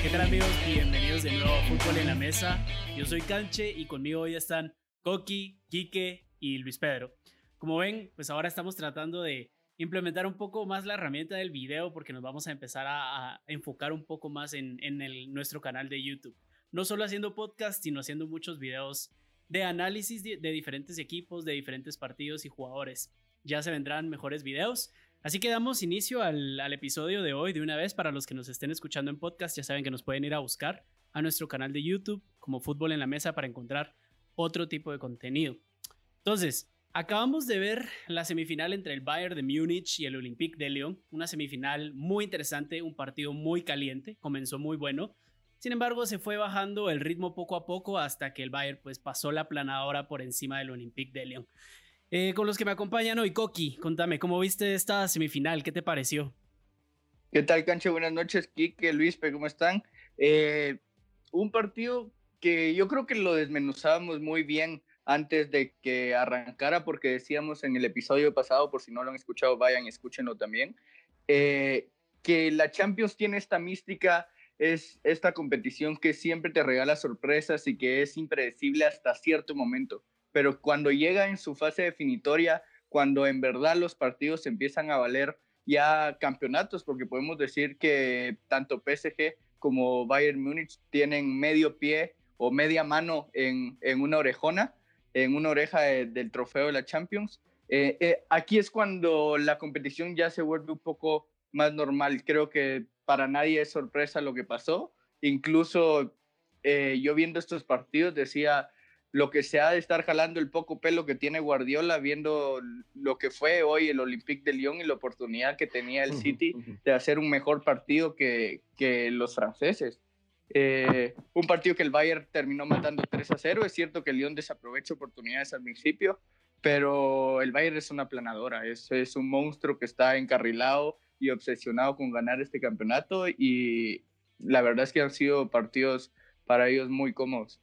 ¿Qué tal amigos? Bienvenidos de nuevo a Fútbol en la Mesa. Yo soy Canche y conmigo hoy están Coqui, Quique y Luis Pedro. Como ven, pues ahora estamos tratando de implementar un poco más la herramienta del video porque nos vamos a empezar a, enfocar un poco más en, nuestro canal de YouTube. No solo haciendo podcast, sino haciendo muchos videos de análisis de, diferentes equipos, de diferentes partidos y jugadores. Ya se vendrán mejores videos. Así que damos inicio al, episodio de hoy de una vez. Para los que nos estén escuchando en podcast, ya saben que nos pueden ir a buscar a nuestro canal de YouTube como Fútbol en la Mesa para encontrar otro tipo de contenido. Entonces, acabamos de ver la semifinal entre el Bayern de Múnich y el Olympique de Lyon. Una semifinal muy interesante, un partido muy caliente, comenzó muy bueno. Sin embargo, se fue bajando el ritmo poco a poco hasta que el Bayern pues, pasó la planadora por encima del Olympique de Lyon. Eh, con los que me acompañan hoy, Coqui, contame, ¿cómo viste esta semifinal? ¿Qué te pareció? ¿Qué tal, Canche? Buenas noches, Kike, Luis, ¿cómo están? Eh, un partido que yo creo que lo desmenuzábamos muy bien antes de que arrancara, porque decíamos en el episodio pasado, por si no lo han escuchado, vayan y escúchenlo también, eh, que la Champions tiene esta mística, es esta competición que siempre te regala sorpresas y que es impredecible hasta cierto momento, pero cuando llega en su fase definitoria, cuando en verdad los partidos empiezan a valer ya campeonatos, porque podemos decir que tanto PSG como Bayern Múnich tienen medio pie o media mano en, en una orejona, en una oreja del trofeo de la Champions. Eh, eh, aquí es cuando la competición ya se vuelve un poco más normal. Creo que para nadie es sorpresa lo que pasó. Incluso eh, yo viendo estos partidos decía lo que se ha de estar jalando el poco pelo que tiene Guardiola viendo lo que fue hoy el Olympique de Lyon y la oportunidad que tenía el City de hacer un mejor partido que, que los franceses. Eh, un partido que el Bayern terminó matando 3 a 0. Es cierto que el Lyon desaprovecha oportunidades al principio, pero el Bayern es una planadora, es, es un monstruo que está encarrilado y obsesionado con ganar este campeonato y la verdad es que han sido partidos para ellos muy cómodos.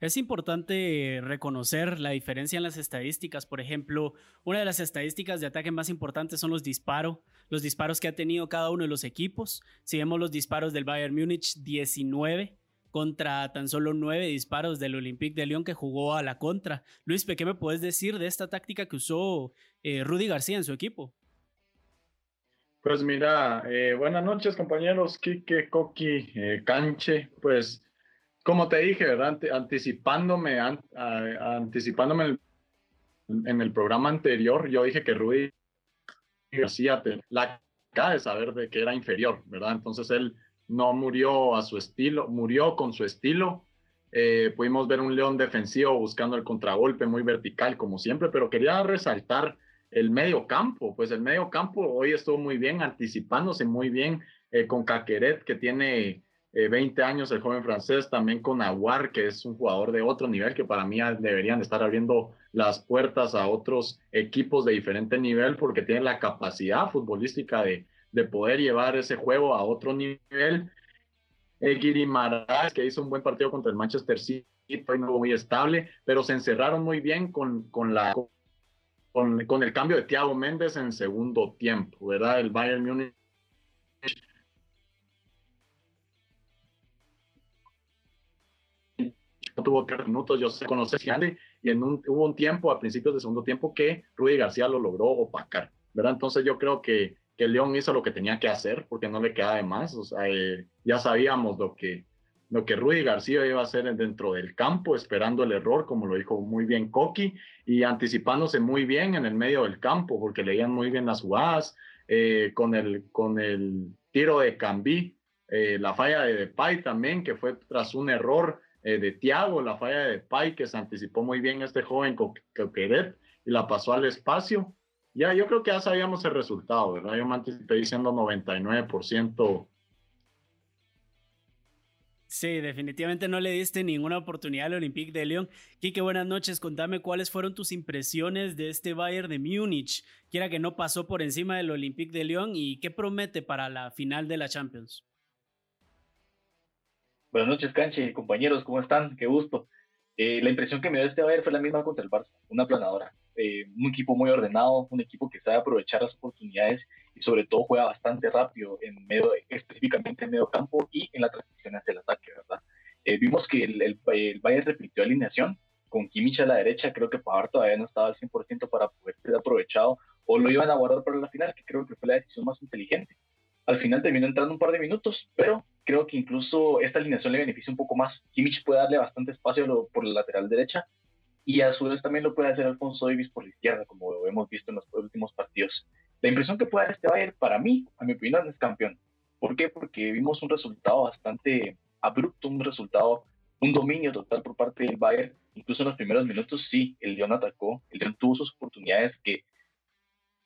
Es importante reconocer la diferencia en las estadísticas. Por ejemplo, una de las estadísticas de ataque más importantes son los disparos, los disparos que ha tenido cada uno de los equipos. Si vemos los disparos del Bayern Múnich, 19 contra tan solo 9 disparos del Olympique de Lyon que jugó a la contra. Luis, ¿qué me puedes decir de esta táctica que usó eh, Rudy García en su equipo? Pues mira, eh, buenas noches compañeros, Kike, Coqui, eh, Canche, pues como te dije, ¿verdad? anticipándome, anticipándome en el programa anterior, yo dije que Rudy García la cara de saber de que era inferior, ¿verdad? Entonces él no murió a su estilo, murió con su estilo. Eh, pudimos ver un león defensivo buscando el contragolpe muy vertical, como siempre, pero quería resaltar el medio campo. Pues el medio campo hoy estuvo muy bien, anticipándose muy bien eh, con Caqueret, que tiene 20 eh, años el joven francés, también con Aguar, que es un jugador de otro nivel, que para mí deberían estar abriendo las puertas a otros equipos de diferente nivel, porque tienen la capacidad futbolística de, de poder llevar ese juego a otro nivel. El Guiri que hizo un buen partido contra el Manchester City, fue muy estable, pero se encerraron muy bien con, con la con, con, el cambio de Thiago Méndez en segundo tiempo, ¿verdad? El Bayern Múnich tuvo tres minutos, yo sé, conocer y en un, hubo un tiempo, a principios del segundo tiempo, que Rudy García lo logró opacar, ¿verdad? Entonces yo creo que, que León hizo lo que tenía que hacer, porque no le queda de más, o sea, eh, ya sabíamos lo que, lo que Rudy García iba a hacer dentro del campo, esperando el error, como lo dijo muy bien Coqui, y anticipándose muy bien en el medio del campo, porque leían muy bien las jugadas, eh, con, el, con el tiro de Cambí, eh, la falla de Depay también, que fue tras un error eh, de Tiago, la falla de Pai, que se anticipó muy bien este joven Coqueret y la pasó al espacio. Ya, yo creo que ya sabíamos el resultado, ¿verdad? Yo me anticipé diciendo 99%. Sí, definitivamente no le diste ninguna oportunidad al Olympique de Lyon. Quique, buenas noches. Contame cuáles fueron tus impresiones de este Bayern de Múnich, quiera que no pasó por encima del Olympique de Lyon y qué promete para la final de la Champions. Buenas noches, Canche, compañeros, ¿cómo están? Qué gusto. Eh, la impresión que me dio este Bayern fue la misma contra el Barça, una planadora. eh, un equipo muy ordenado, un equipo que sabe aprovechar las oportunidades y sobre todo juega bastante rápido en medio, específicamente en medio campo y en la transición hacia el ataque, ¿verdad? Eh, vimos que el, el, el, Bayern repitió alineación con Kimmich a la derecha, creo que Pavard todavía no estaba al 100% para poder ser aprovechado o lo iban a guardar para la final, que creo que fue la decisión más inteligente. Al final terminó entrando un par de minutos, pero creo que incluso esta alineación le beneficia un poco más. Kimmich puede darle bastante espacio por la lateral derecha y a su vez también lo puede hacer Alfonso Davis por la izquierda, como hemos visto en los últimos partidos. La impresión que puede dar este Bayern, para mí, a mi opinión, es campeón. ¿Por qué? Porque vimos un resultado bastante abrupto, un resultado, un dominio total por parte del Bayern. Incluso en los primeros minutos, sí, el León atacó, el León tuvo sus oportunidades que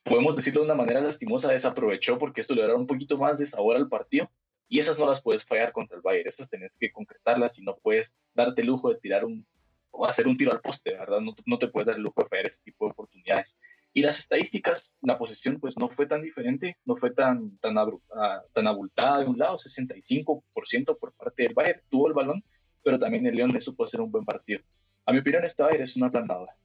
podemos decirlo de una manera lastimosa, desaprovechó porque esto le dará un poquito más de sabor al partido. Y esas no las puedes fallar contra el Bayern, esas tenés que concretarlas y no puedes darte el lujo de tirar un o hacer un tiro al poste, ¿verdad? No, no te puedes dar el lujo de fallar ese tipo de oportunidades. Y las estadísticas, la posesión pues no fue tan diferente, no fue tan, tan, ah, tan abultada de un lado, 65% por parte del Bayern, tuvo el balón, pero también el León le supo hacer un buen partido. A mi opinión, este Bayern es una planadora.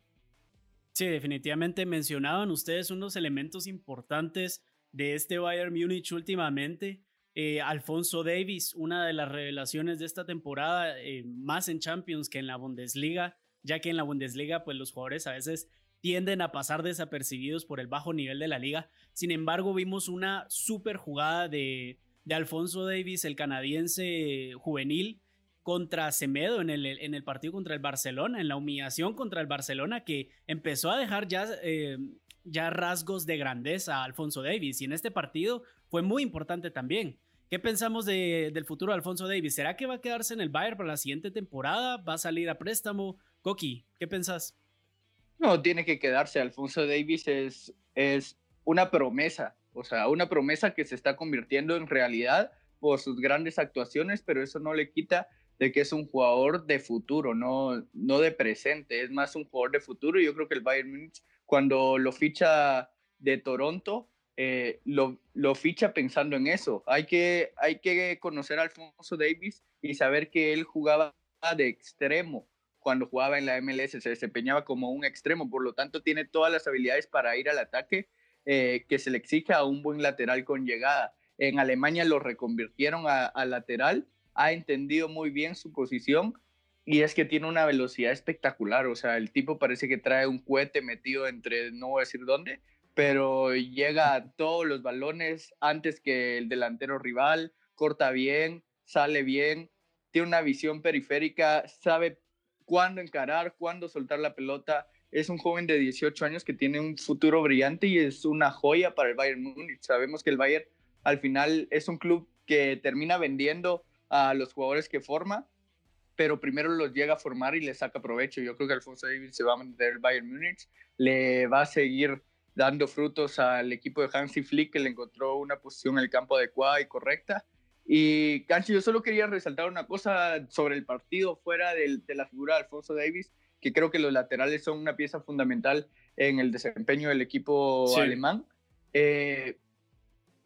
Sí, definitivamente mencionaban ustedes unos elementos importantes de este Bayern Múnich últimamente. Eh, Alfonso Davis, una de las revelaciones de esta temporada, eh, más en Champions que en la Bundesliga, ya que en la Bundesliga pues los jugadores a veces tienden a pasar desapercibidos por el bajo nivel de la liga. Sin embargo, vimos una super jugada de, Alfonso Davis, el canadiense juvenil, contra Semedo en el, partido contra el Barcelona, en la humillación contra el Barcelona, que empezó a dejar ya, eh, ya rasgos de grandeza a Alfonso Davis. Y en este partido fue muy importante también. ¿Qué pensamos de, del futuro de Alfonso Davis? ¿Será que va a quedarse en el Bayern para la siguiente temporada? ¿Va a salir a préstamo? Coqui, ¿qué pensás? No, tiene que quedarse. Alfonso Davis es, es una promesa, o sea, una promesa que se está convirtiendo en realidad por sus grandes actuaciones, pero eso no le quita de que es un jugador de futuro, no, no de presente, es más un jugador de futuro. Yo creo que el Bayern Munich, cuando lo ficha de Toronto, eh, lo, lo, ficha pensando en eso. Hay que, hay que conocer a Alfonso Davis y saber que él jugaba de extremo cuando jugaba en la MLS, se desempeñaba como un extremo, por lo tanto tiene todas las habilidades para ir al ataque eh, que se le exige a un buen lateral con llegada. En Alemania lo reconvirtieron a, a lateral ha entendido muy bien su posición y es que tiene una velocidad espectacular. O sea, el tipo parece que trae un cohete metido entre no voy a decir dónde, pero llega a todos los balones antes que el delantero rival, corta bien, sale bien, tiene una visión periférica, sabe cuándo encarar, cuándo soltar la pelota. Es un joven de 18 años que tiene un futuro brillante y es una joya para el Bayern Múnich. Sabemos que el Bayern al final es un club que termina vendiendo a los jugadores que forma, pero primero los llega a formar y le saca provecho. Yo creo que Alfonso Davis se va a mantener el Bayern Múnich, le va a seguir dando frutos al equipo de Hansi Flick, que le encontró una posición en el campo adecuada y correcta. Y Canchi, yo solo quería resaltar una cosa sobre el partido fuera de, de la figura de Alfonso Davis, que creo que los laterales son una pieza fundamental en el desempeño del equipo alemán. Eh,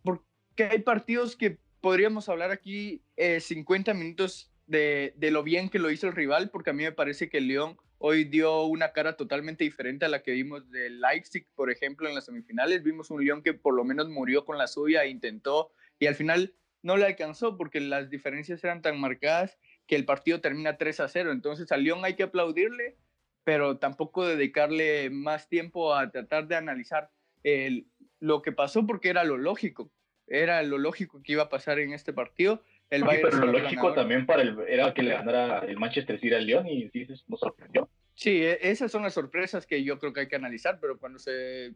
porque hay partidos que podríamos hablar aquí 50 eh, minutos de, de, lo bien que lo hizo el rival, porque a mí me parece que el León hoy dio una cara totalmente diferente a la que vimos de Leipzig, por ejemplo, en las semifinales. Vimos un León que por lo menos murió con la suya, intentó, y al final no le alcanzó porque las diferencias eran tan marcadas que el partido termina 3 a 0. Entonces al León hay que aplaudirle, pero tampoco dedicarle más tiempo a tratar de analizar el, lo que pasó porque era lo lógico era lo lógico que iba a pasar en este partido. El Bayern pero lo lógico también para el, era que le ganara el Manchester City al León y sí, nos sorprendió. Sí, e, esas son las sorpresas que yo creo que hay que analizar, pero cuando se,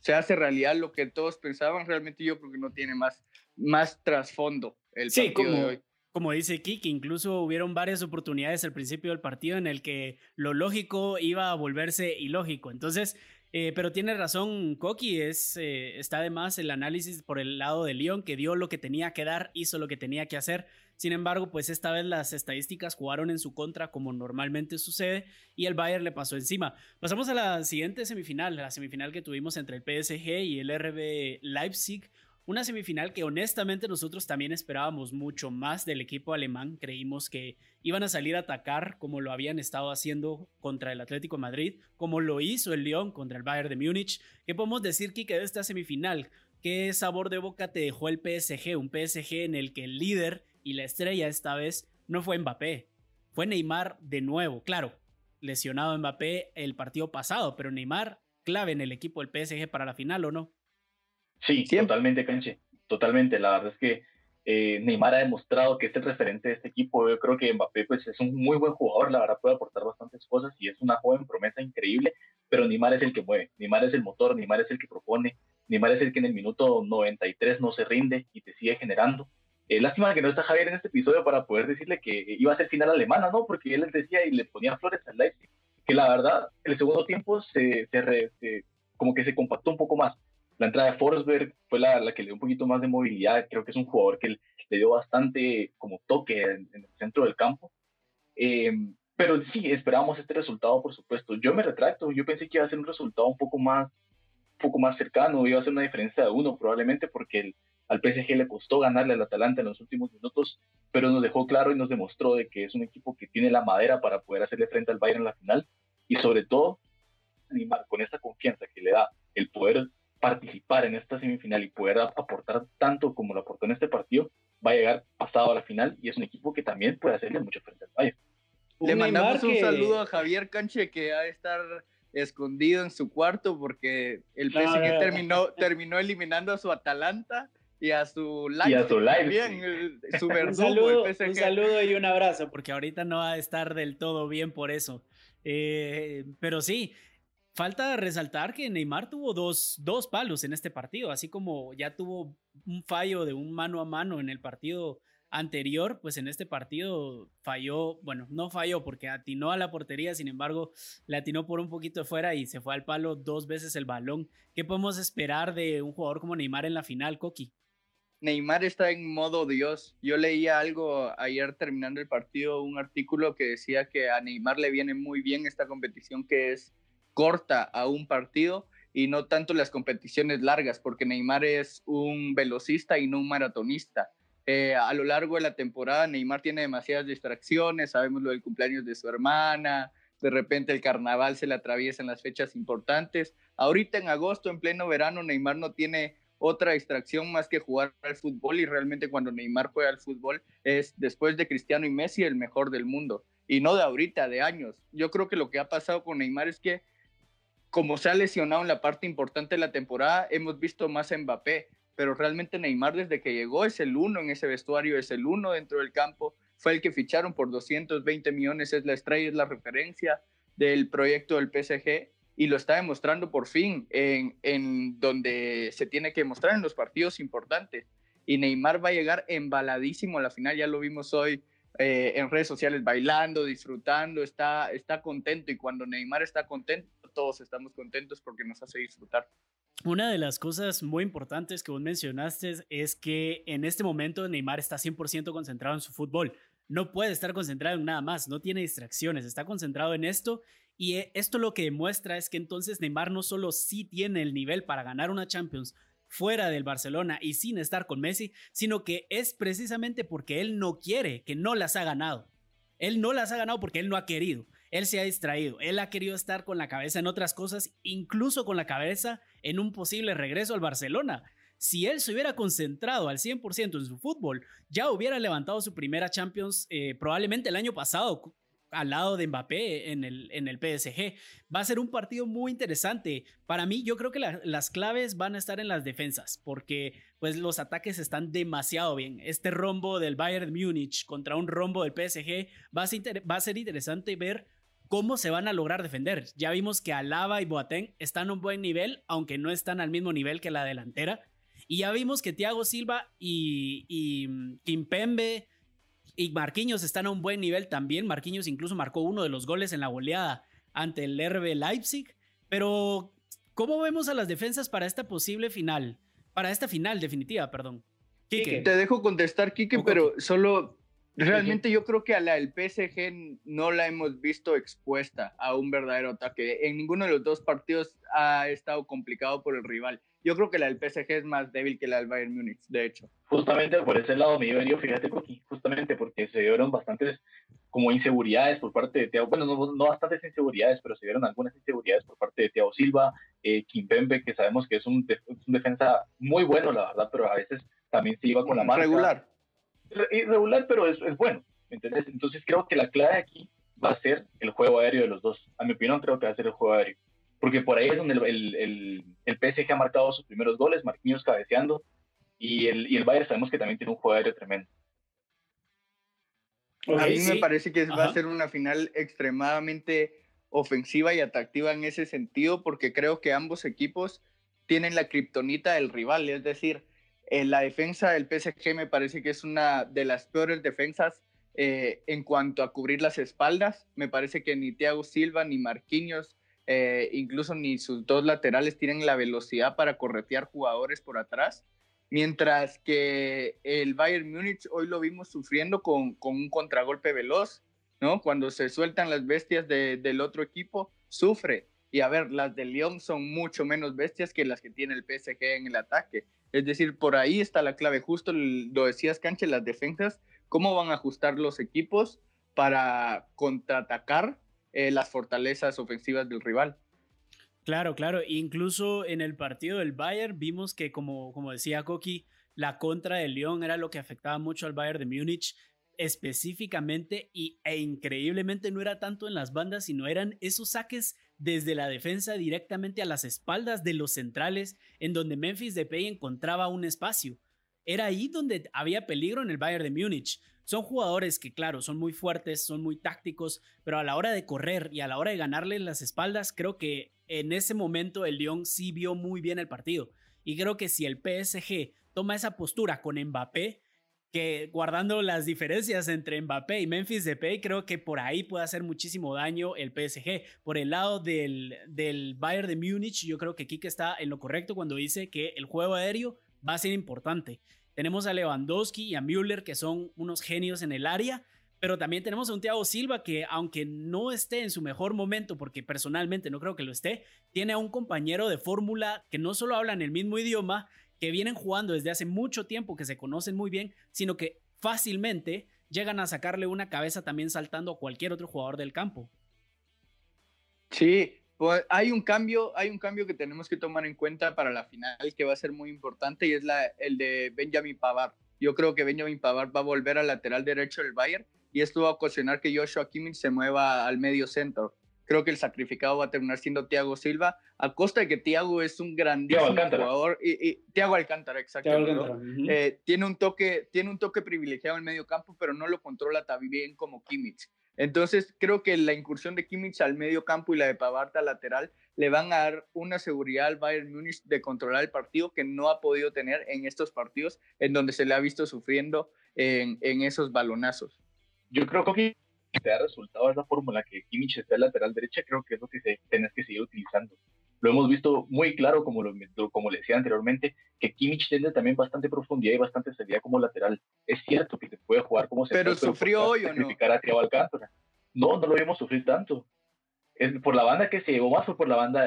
se hace realidad lo que todos pensaban, realmente yo creo que no tiene más, más trasfondo el sí, partido como, de hoy. Como dice Kiki, incluso hubieron varias oportunidades al principio del partido en el que lo lógico iba a volverse ilógico. Entonces, eh, pero tiene razón Koki, es, eh, está además el análisis por el lado de León, que dio lo que tenía que dar, hizo lo que tenía que hacer. Sin embargo, pues esta vez las estadísticas jugaron en su contra como normalmente sucede y el Bayern le pasó encima. Pasamos a la siguiente semifinal, la semifinal que tuvimos entre el PSG y el RB Leipzig. Una semifinal que honestamente nosotros también esperábamos mucho más del equipo alemán. Creímos que iban a salir a atacar como lo habían estado haciendo contra el Atlético de Madrid, como lo hizo el Lyon contra el Bayern de Múnich. ¿Qué podemos decir, Kike, de esta semifinal? ¿Qué sabor de boca te dejó el PSG? Un PSG en el que el líder y la estrella esta vez no fue Mbappé, fue Neymar de nuevo. Claro, lesionado Mbappé el partido pasado, pero Neymar clave en el equipo del PSG para la final, ¿o no? Sí, totalmente, Canche. Totalmente. La verdad es que eh, Neymar ha demostrado que es el referente de este equipo. Yo creo que Mbappé pues, es un muy buen jugador, la verdad puede aportar bastantes cosas y es una joven promesa increíble, pero Neymar es el que mueve, Neymar es el motor, Neymar es el que propone, Neymar es el que en el minuto 93 no se rinde y te sigue generando. Eh, lástima que no está Javier en este episodio para poder decirle que iba a ser final alemana, ¿no? Porque él les decía y le ponía flores al Leipzig, que la verdad, el segundo tiempo se, se como que se compactó un poco más la entrada de Forsberg fue la, la, que le dio un poquito más de movilidad. Creo que es un jugador que le dio bastante como toque en, el centro del campo. Eh, pero sí, esperábamos este resultado, por supuesto. Yo me retracto. Yo pensé que iba a ser un resultado un poco más, un poco más cercano. Iba a ser una diferencia de uno, probablemente porque el, al PSG le costó ganarle al Atalanta en los últimos minutos, pero nos dejó claro y nos demostró de que es un equipo que tiene la madera para poder hacerle frente al Bayern en la final. Y sobre todo, con esa confianza que le da el poder participar en esta semifinal y poder aportar tanto como lo aportó en este partido, va a llegar pasado a la final y es un equipo que también puede hacerle mucho frente al Bayern. Le mandamos un saludo a Javier Canche que ha de estar escondido en su cuarto porque el PSG terminó, terminó eliminando a su Atalanta y a su Leipzig. Y a su Bien, su un, saludo, un saludo y un abrazo porque ahorita no va a estar del todo bien por eso. Eh, pero sí, Falta resaltar que Neymar tuvo dos, dos palos en este partido, así como ya tuvo un fallo de un mano a mano en el partido anterior, pues en este partido falló, bueno, no falló porque atinó a la portería, sin embargo, le atinó por un poquito de fuera y se fue al palo dos veces el balón. ¿Qué podemos esperar de un jugador como Neymar en la final, Coqui? Neymar está en modo Dios. Yo leía algo ayer terminando el partido, un artículo que decía que a Neymar le viene muy bien esta competición que es corta a un partido y no tanto las competiciones largas, porque Neymar es un velocista y no un maratonista. Eh, a lo largo de la temporada, Neymar tiene demasiadas distracciones, sabemos lo del cumpleaños de su hermana, de repente el carnaval se le atraviesa en las fechas importantes. Ahorita en agosto, en pleno verano, Neymar no tiene otra distracción más que jugar al fútbol y realmente cuando Neymar juega al fútbol es después de Cristiano y Messi el mejor del mundo y no de ahorita, de años. Yo creo que lo que ha pasado con Neymar es que como se ha lesionado en la parte importante de la temporada, hemos visto más a Mbappé, pero realmente Neymar desde que llegó es el uno en ese vestuario, es el uno dentro del campo, fue el que ficharon por 220 millones, es la estrella, es la referencia del proyecto del PSG y lo está demostrando por fin en, en donde se tiene que mostrar en los partidos importantes. Y Neymar va a llegar embaladísimo a la final, ya lo vimos hoy eh, en redes sociales bailando, disfrutando, está, está contento y cuando Neymar está contento, todos estamos contentos porque nos hace disfrutar. Una de las cosas muy importantes que vos mencionaste es que en este momento Neymar está 100% concentrado en su fútbol. No puede estar concentrado en nada más, no tiene distracciones, está concentrado en esto y eh, esto lo que demuestra es que entonces Neymar no solo sí tiene el nivel para ganar una Champions fuera del Barcelona y sin estar con Messi, sino que es precisamente porque él no quiere, que no las ha ganado. Él no las ha ganado porque él no ha querido. Él se ha distraído, él ha querido estar con la cabeza en otras cosas, incluso con la cabeza en un posible regreso al Barcelona. Si él se hubiera concentrado al 100% en su fútbol, ya hubiera levantado su primera Champions eh, probablemente el año pasado al lado de Mbappé en el, en el PSG. Va a ser un partido muy interesante. Para mí, yo creo que las claves van a estar en las defensas, porque pues los ataques están demasiado bien. Este rombo del Bayern Múnich contra un rombo del PSG va a ser, va a ser interesante ver cómo se van a lograr defender. Ya vimos que Alaba y Boateng están a un buen nivel, aunque no están al mismo nivel que la delantera. Y ya vimos que Thiago Silva y, y mm, Kimpembe y Marquinhos están a un buen nivel también. Marquinhos incluso marcó uno de los goles en la goleada ante el RB Leipzig. Pero, ¿cómo vemos a las defensas para esta posible final? Para esta final definitiva, perdón. Te dejo contestar, Kike, pero solo Realmente yo creo que a la del PSG no la hemos visto expuesta a un verdadero ataque. En ninguno de los dos partidos ha estado complicado por el rival. yo creo que la del PSG es más débil que la del Bayern Múnich, de hecho. Justamente por ese lado me iba yo, fíjate, Coqui, justamente porque se dieron bastantes como inseguridades por parte de Thiago, bueno, no, no bastantes inseguridades, pero se dieron algunas inseguridades por parte de Thiago Silva, eh, Kimpembe, que sabemos que es un, un, defensa muy bueno, la verdad, pero a veces también se iba con la marca. Regular. Irregular, pero es, es bueno, ¿entendés? Entonces creo que la clave aquí va a ser el juego aéreo de los dos. A mi opinión, creo que va a ser el juego aéreo. Porque por ahí es donde el, el, el, PSG ha marcado sus primeros goles, Marquinhos cabeceando, y el, y el Bayern sabemos que también tiene un juego aéreo tremendo. A mí me parece que va a ser una final extremadamente ofensiva y atractiva en ese sentido, porque creo que ambos equipos tienen la kriptonita del rival, es decir, en la defensa del PSG me parece que es una de las peores defensas eh, en cuanto a cubrir las espaldas. Me parece que ni Thiago Silva ni Marquinhos, eh, incluso ni sus dos laterales tienen la velocidad para corretear jugadores por atrás. Mientras que el Bayern Múnich hoy lo vimos sufriendo con, un contragolpe veloz, ¿no? Cuando se sueltan las bestias de, del otro equipo, sufre. Y a ver, las de Lyon son mucho menos bestias que las que tiene el PSG en el ataque. Es decir, por ahí está la clave. Justo lo decías, Canche, las defensas, cómo van a ajustar los equipos para contraatacar eh, las fortalezas ofensivas del rival. Claro, claro. Incluso en el partido del Bayern vimos que, como, como decía Koki, la contra del Lyon era lo que afectaba mucho al Bayern de Múnich específicamente y, e increíblemente no era tanto en las bandas, sino eran esos saques desde la defensa directamente a las espaldas de los centrales, en donde Memphis Depay encontraba un espacio. Era ahí donde había peligro en el Bayern de Múnich. Son jugadores que, claro, son muy fuertes, son muy tácticos, pero a la hora de correr y a la hora de ganarle las espaldas, creo que en ese momento el Lyon sí vio muy bien el partido. Y creo que si el PSG toma esa postura con Mbappé, que guardando las diferencias entre Mbappé y Memphis Depay, creo que por ahí puede hacer muchísimo daño el PSG. Por el lado del, del Bayern de Múnich, yo creo que Kike está en lo correcto cuando dice que el juego aéreo va a ser importante. Tenemos a Lewandowski y a Müller, que son unos genios en el área, pero también tenemos a un Thiago Silva que, aunque no esté en su mejor momento, porque personalmente no creo que lo esté, tiene a un compañero de fórmula que no solo hablan el mismo idioma, que vienen jugando desde hace mucho tiempo, que se conocen muy bien, sino que fácilmente llegan a sacarle una cabeza también saltando a cualquier otro jugador del campo. Sí, pues hay un cambio, hay un cambio que tenemos que tomar en cuenta para la final que va a ser muy importante y es el de Benjamin Pavard. Yo creo que Benjamin Pavard va a volver al lateral derecho del Bayern y esto va a ocasionar que Joshua Kimmich se mueva al medio centro. Creo que el sacrificado va a terminar siendo Thiago Silva, a costa de que Thiago es un grandísimo jugador. Y, y, Thiago Alcántara, exacto. Eh, tiene, un toque, tiene un toque privilegiado en el medio campo, pero no lo controla tan bien como Kimmich. Entonces, creo que la incursión de Kimmich al medio campo y la de Pavard al lateral le van a dar una seguridad al Bayern Múnich de controlar el partido que no ha podido tener en estos partidos en donde se le ha visto sufriendo en, en esos balonazos. Yo creo que te ha resultado esa fórmula que Kimmich esté al lateral derecha, creo que es lo que se, tenés que seguir utilizando. Lo hemos visto muy claro, como, lo, como le decía anteriormente, que Kimmich tiene también bastante profundidad y bastante salida como lateral. Es cierto que te puede jugar como central. Pero sufrió hoy o no. A. No, no lo vimos sufrir tanto. Es por la banda que se llevó más fue por la banda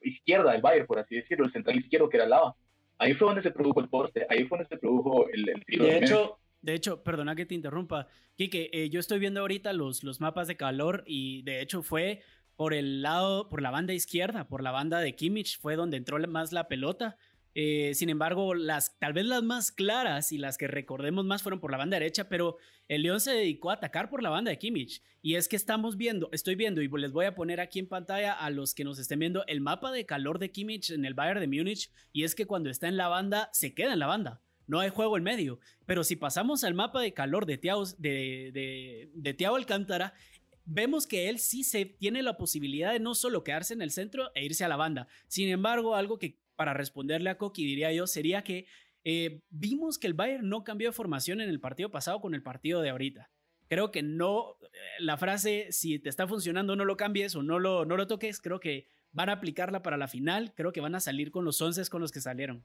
izquierda del Bayern, por así decirlo, el central izquierdo que era Lava. Ahí fue donde se produjo el poste, ahí fue donde se produjo el, el tiro. De hecho, de hecho, perdona que te interrumpa, Kike, eh, yo estoy viendo ahorita los, los mapas de calor y de hecho fue por el lado, por la banda izquierda, por la banda de Kimmich, fue donde entró más la pelota. Eh, sin embargo, las, tal vez las más claras y las que recordemos más fueron por la banda derecha, pero el León se dedicó a atacar por la banda de Kimmich. Y es que estamos viendo, estoy viendo, y les voy a poner aquí en pantalla a los que nos estén viendo el mapa de calor de Kimmich en el Bayern de Múnich. Y es que cuando está en la banda, se queda en la banda. No hay juego en medio. Pero si pasamos al mapa de calor de Tiago, de, Alcántara, vemos que él sí se tiene la posibilidad de no solo quedarse en el centro e irse a la banda. Sin embargo, algo que para responderle a Coqui diría yo sería que eh, vimos que el Bayern no cambió de formación en el partido pasado con el partido de ahorita. Creo que no, eh, la frase si te está funcionando no lo cambies o no lo, no lo toques, creo que van a aplicarla para la final, creo que van a salir con los 11 con los que salieron.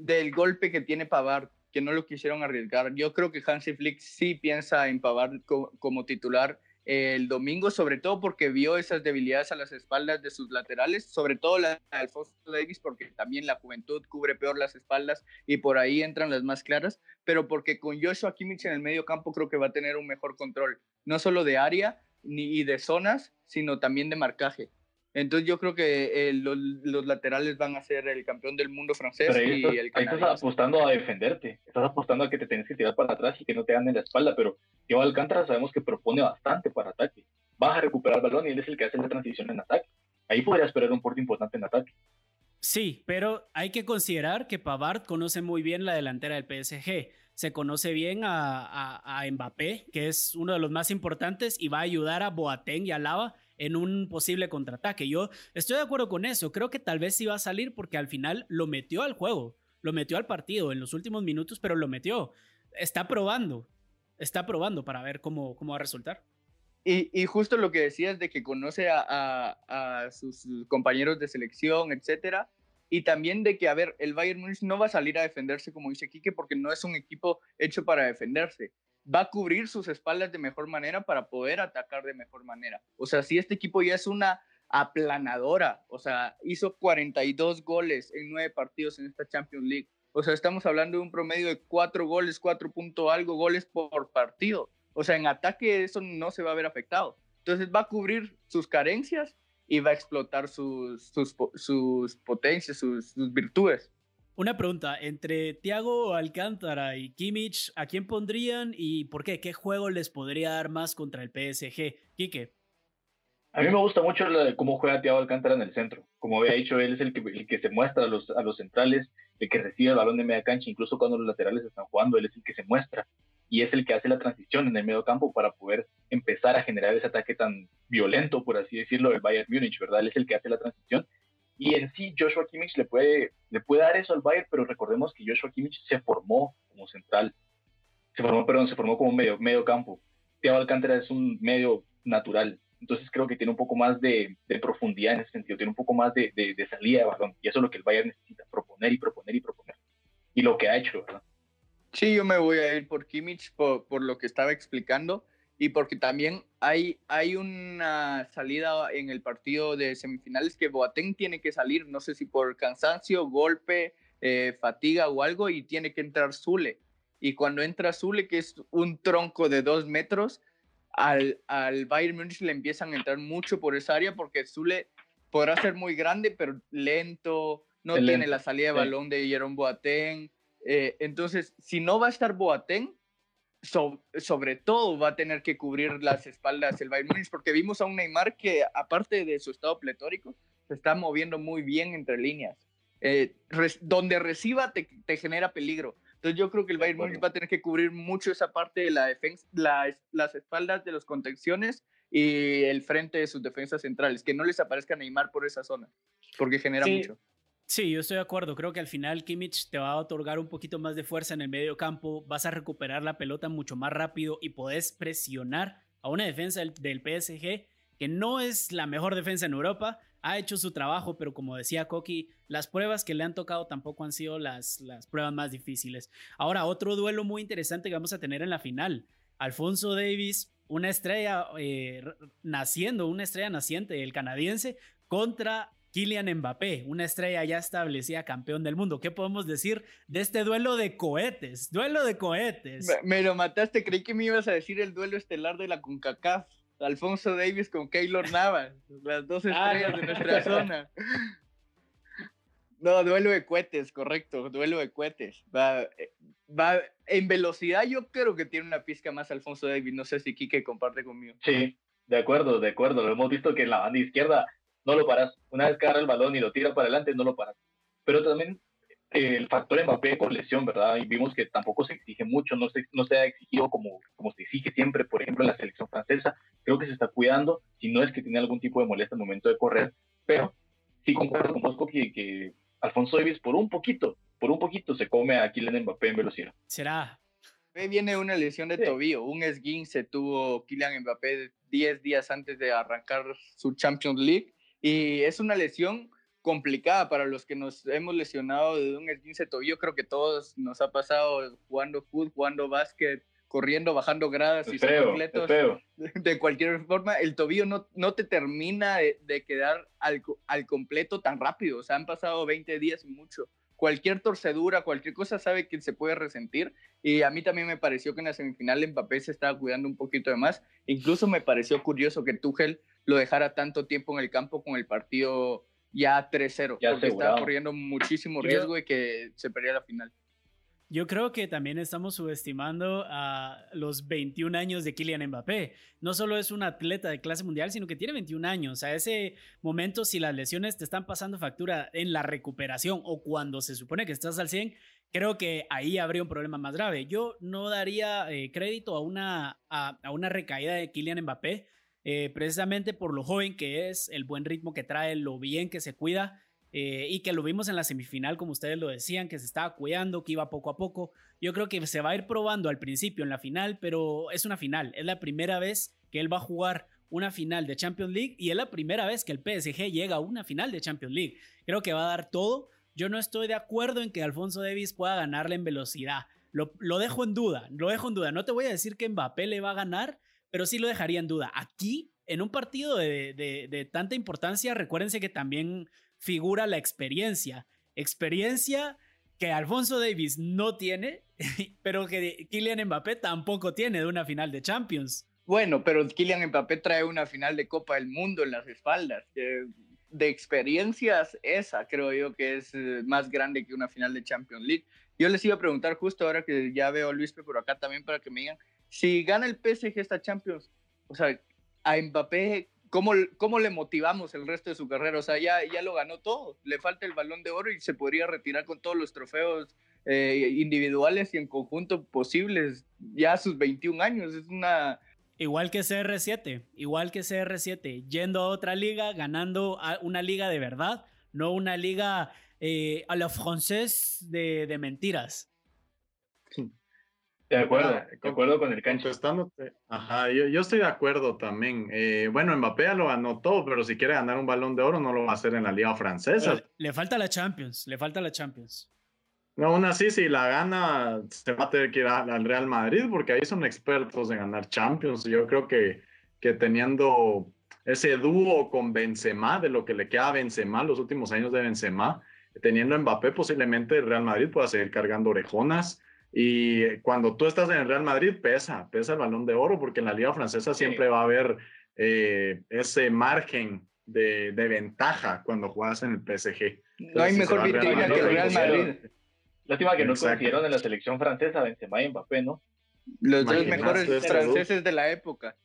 Del golpe que tiene Pavard, que no lo quisieron arriesgar, yo creo que Hansi Flick sí piensa en Pavard como titular el domingo, sobre todo porque vio esas debilidades a las espaldas de sus laterales, sobre todo la de Alfonso Davis, porque también la juventud cubre peor las espaldas y por ahí entran las más claras, pero porque con Joshua Kimmich en el medio campo creo que va a tener un mejor control, no solo de área ni de zonas, sino también de marcaje. Entonces yo creo que eh, los, laterales van a ser el campeón del mundo francés y el ahí estás apostando a defenderte, estás apostando a que te tienes que tirar para atrás y que no te ganen la espalda, pero Tío Alcántara sabemos que propone bastante para ataque. Vas a recuperar el balón y él es el que hace la transición en ataque. Ahí podría esperar un porte importante en ataque. Sí, pero hay que considerar que Pavard conoce muy bien la delantera del PSG. Se conoce bien a, a, a Mbappé, que es uno de los más importantes, y va a ayudar a Boateng y a Lava en un posible contraataque. Yo estoy de acuerdo con eso. Creo que tal vez sí va a salir porque al final lo metió al juego, lo metió al partido en los últimos minutos, pero lo metió. Está probando, está probando para ver cómo, cómo va a resultar. Y, justo lo que decías de que conoce a, a, sus compañeros de selección, etcétera, y también de que, a ver, el Bayern Munich no va a salir a defenderse como dice Quique porque no es un equipo hecho para defenderse va a cubrir sus espaldas de mejor manera para poder atacar de mejor manera. O sea, si este equipo ya es una aplanadora, o sea, hizo 42 goles en nueve partidos en esta Champions League. O sea, estamos hablando de un promedio de cuatro goles, cuatro punto algo goles por partido. O sea, en ataque eso no se va a ver afectado. Entonces va a cubrir sus carencias y va a explotar sus, sus, sus potencias, sus virtudes. Una pregunta, entre Thiago Alcántara y Kimmich, ¿a quién pondrían y por qué? ¿Qué juego les podría dar más contra el PSG? Quique. A mí me gusta mucho cómo juega Thiago Alcántara en el centro. Como había dicho, él es el que, el que se muestra a los, a los centrales, el que recibe el balón de media cancha, incluso cuando los laterales están jugando, él es el que se muestra y es el que hace la transición en el medio campo para poder empezar a generar ese ataque tan violento, por así decirlo, del Bayern Múnich, ¿verdad? Él es el que hace la transición y en sí, Joshua Kimmich le puede, le puede dar eso al Bayern, pero recordemos que Joshua Kimmich se formó como central. Se formó, perdón, se formó como medio, medio campo. Thiago Alcántara es un medio natural. Entonces creo que tiene un poco más de, profundidad en ese sentido, tiene un poco más de, de, salida de balón. Y eso es lo que el Bayern necesita, proponer y proponer y proponer. Y lo que ha hecho, ¿verdad? Sí, yo me voy a ir por Kimmich por, por lo que estaba explicando y porque también hay, hay una salida en el partido de semifinales que Boateng tiene que salir, no sé si por cansancio, golpe, eh, fatiga o algo, y tiene que entrar Zule. Y cuando entra Zule, que es un tronco de dos metros, al, al Bayern Múnich le empiezan a entrar mucho por esa área porque Zule podrá ser muy grande, pero lento, no tiene la salida de balón de Jerome Boateng. Eh, entonces, si no va a estar Boateng, sobre todo va a tener que cubrir las espaldas el Bayern Munich, porque vimos a un Neymar que, aparte de su estado pletórico, se está moviendo muy bien entre líneas. Eh, donde reciba te, genera peligro. Entonces yo creo que el Bayern Munich va a tener que cubrir mucho esa parte de la defensa, las espaldas de los contenciones y el frente de sus defensas centrales, que no les aparezca Neymar por esa zona, porque genera mucho. Sí, yo estoy de acuerdo. Creo que al final Kimmich te va a otorgar un poquito más de fuerza en el medio campo, vas a recuperar la pelota mucho más rápido y podés presionar a una defensa del, PSG que no es la mejor defensa en Europa. Ha hecho su trabajo, pero como decía Koki, las pruebas que le han tocado tampoco han sido las, las pruebas más difíciles. Ahora, otro duelo muy interesante que vamos a tener en la final. Alfonso Davis, una estrella eh, naciendo, una estrella naciente, el canadiense, contra Kylian Mbappé, una estrella ya establecida campeón del mundo. ¿Qué podemos decir de este duelo de cohetes? Duelo de cohetes. Me, lo mataste, creí que me ibas a decir el duelo estelar de la CONCACAF. Alfonso Davis con Keylor Navas, las dos ah, estrellas de nuestra zona. No, duelo de cohetes, correcto, duelo de cohetes. Va, va, en velocidad yo creo que tiene una pizca más Alfonso Davis, no sé si Kike comparte conmigo. Sí, de acuerdo, de acuerdo. Lo hemos visto que en la banda izquierda no lo paras. Una vez que agarra el balón y lo tira para adelante, no lo paras. Pero también eh, el factor Mbappé con lesión, ¿verdad? Y vimos que tampoco se exige mucho, no se, no se ha exigido como, como se exige siempre, por ejemplo, en la selección francesa. Creo que se está cuidando, si no es que tiene algún tipo de molestia al momento de correr, pero sí concuerdo con Bosco que, que Alfonso Davis por un poquito, por un poquito se come a Kylian Mbappé en velocidad. Será. Viene una lesión de tobillo, un esguince tuvo Kylian Mbappé 10 días antes de arrancar su Champions League y es una lesión complicada para los que nos hemos lesionado de un esguince tobillo. Creo que todos nos ha pasado jugando fútbol, jugando básquet corriendo, bajando gradas y completos. De cualquier forma, el tobillo no, no te termina de, quedar al, al, completo tan rápido. O sea, han pasado 20 días y mucho. Cualquier torcedura, cualquier cosa sabe que se puede resentir. Y a mí también me pareció que en la semifinal Mbappé se estaba cuidando un poquito de más. Incluso me pareció curioso que Tuchel lo dejara tanto tiempo en el campo con el partido ya 3-0, porque estaba corriendo muchísimo riesgo y que se perdía la final. Yo creo que también estamos subestimando a los 21 años de Kylian Mbappé. No solo es un atleta de clase mundial, sino que tiene 21 años. A ese momento, si las lesiones te están pasando factura en la recuperación o cuando se supone que estás al 100, creo que ahí habría un problema más grave. Yo no daría eh, crédito a una, a, una recaída de Kylian Mbappé, eh, precisamente por lo joven que es, el buen ritmo que trae, lo bien que se cuida eh, y que lo vimos en la semifinal, como ustedes lo decían, que se estaba cuidando, que iba poco a poco. Yo creo que se va a ir probando al principio en la final, pero es una final. Es la primera vez que él va a jugar una final de Champions League y es la primera vez que el PSG llega a una final de Champions League. Creo que va a dar todo. Yo no estoy de acuerdo en que Alfonso Davis pueda ganarle en velocidad. Lo, dejo en duda, lo dejo en duda. No te voy a decir que Mbappé le va a ganar, pero sí lo dejaría en duda. Aquí, en un partido de, tanta importancia, recuérdense que también figura la experiencia. Experiencia que Alfonso Davis no tiene, pero que Kylian Mbappé tampoco tiene de una final de Champions. Bueno, pero Kylian Mbappé trae una final de Copa del Mundo en las espaldas. de experiencias, esa creo yo que es eh, más grande que una final de Champions League. Yo les iba a preguntar justo ahora que ya veo a Luis por acá también para que me digan, si gana el PSG esta Champions, o sea, a Mbappé ¿Cómo, ¿Cómo, le motivamos el resto de su carrera? O sea, ya, ya lo ganó todo. Le falta el balón de oro y se podría retirar con todos los trofeos eh, individuales y en conjunto posibles ya a sus 21 años. Es una... Igual que CR7, igual que CR7, yendo a otra liga, ganando una liga de verdad, no una liga eh, a la francés de mentiras. De acuerdo, de acuerdo con el cancho. Ajá, yo, yo, estoy de acuerdo también. Eh, bueno, Mbappé ya lo ganó todo, pero si quiere ganar un balón de oro no lo va a hacer en la Liga Francesa. le falta la Champions, le falta la Champions. No, aún así, si la gana, se va a tener que ir al Real Madrid, porque ahí son expertos en ganar Champions. Yo creo que, que teniendo ese dúo con Benzema, de lo que le queda a Benzema, los últimos años de Benzema, teniendo Mbappé, posiblemente el Real Madrid pueda seguir cargando orejonas y cuando tú estás en el Real Madrid, pesa, pesa el balón de oro, porque en la Liga Francesa siempre va a haber eh, ese margen de, de, ventaja cuando juegas en el PSG. no hay mejor vitrina que el Real Madrid. Lástima que no coincidieron en la selección francesa Benzema y Mbappé, ¿no? Los dos mejores franceses de la época.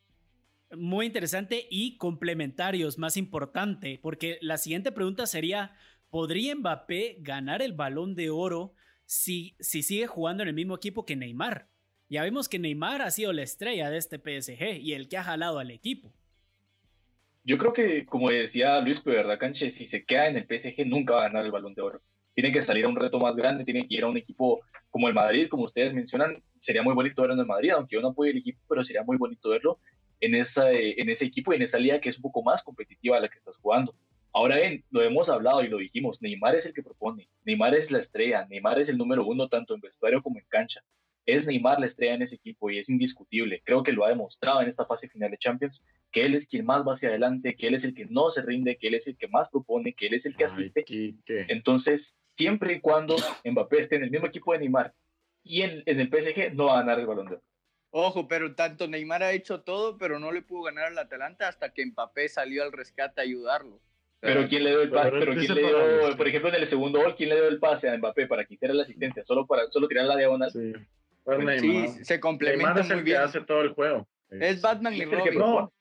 Muy interesante y complementarios, más importante, porque la siguiente pregunta sería, ¿podría Mbappé ganar el balón de oro si, si sigue jugando en el mismo equipo que Neymar. Ya vemos que Neymar ha sido la estrella de este PSG y el que ha jalado al equipo. Yo creo que, como decía Luis, ¿verdad, Canche? Si se queda en el PSG, nunca va a ganar el balón de oro. Tiene que salir a un reto más grande, tiene que ir a un equipo como el Madrid, como ustedes mencionan. Sería muy bonito verlo en el Madrid, aunque yo no apoyo el equipo, pero sería muy bonito verlo en, esa, en ese equipo y en esa liga que es un poco más competitiva a la que estás jugando. Ahora bien, lo hemos hablado y lo dijimos, Neymar es el que propone, Neymar es la estrella, Neymar es el número uno tanto en vestuario como en cancha. Es Neymar la estrella en ese equipo y es indiscutible. Creo que lo ha demostrado en esta fase final de Champions, que él es quien más va hacia adelante, que él es el que no se rinde, que él es el que más propone, que él es el que asiste. Entonces, siempre y cuando Mbappé esté en el mismo equipo de Neymar y en, en el PSG, no va a ganar el balón de oro. Ojo, pero tanto Neymar ha hecho todo, pero no le pudo ganar al Atalanta hasta que Mbappé salió al rescate a ayudarlo. Pero quién le dio el pase, pero, quién le dio, por ejemplo, en el segundo gol, quién le dio el pase a Mbappé para que hiciera la asistencia, solo para solo tirar la diagonal. Sí, se complementa muy bien. hace todo el juego. Es Batman y Robin.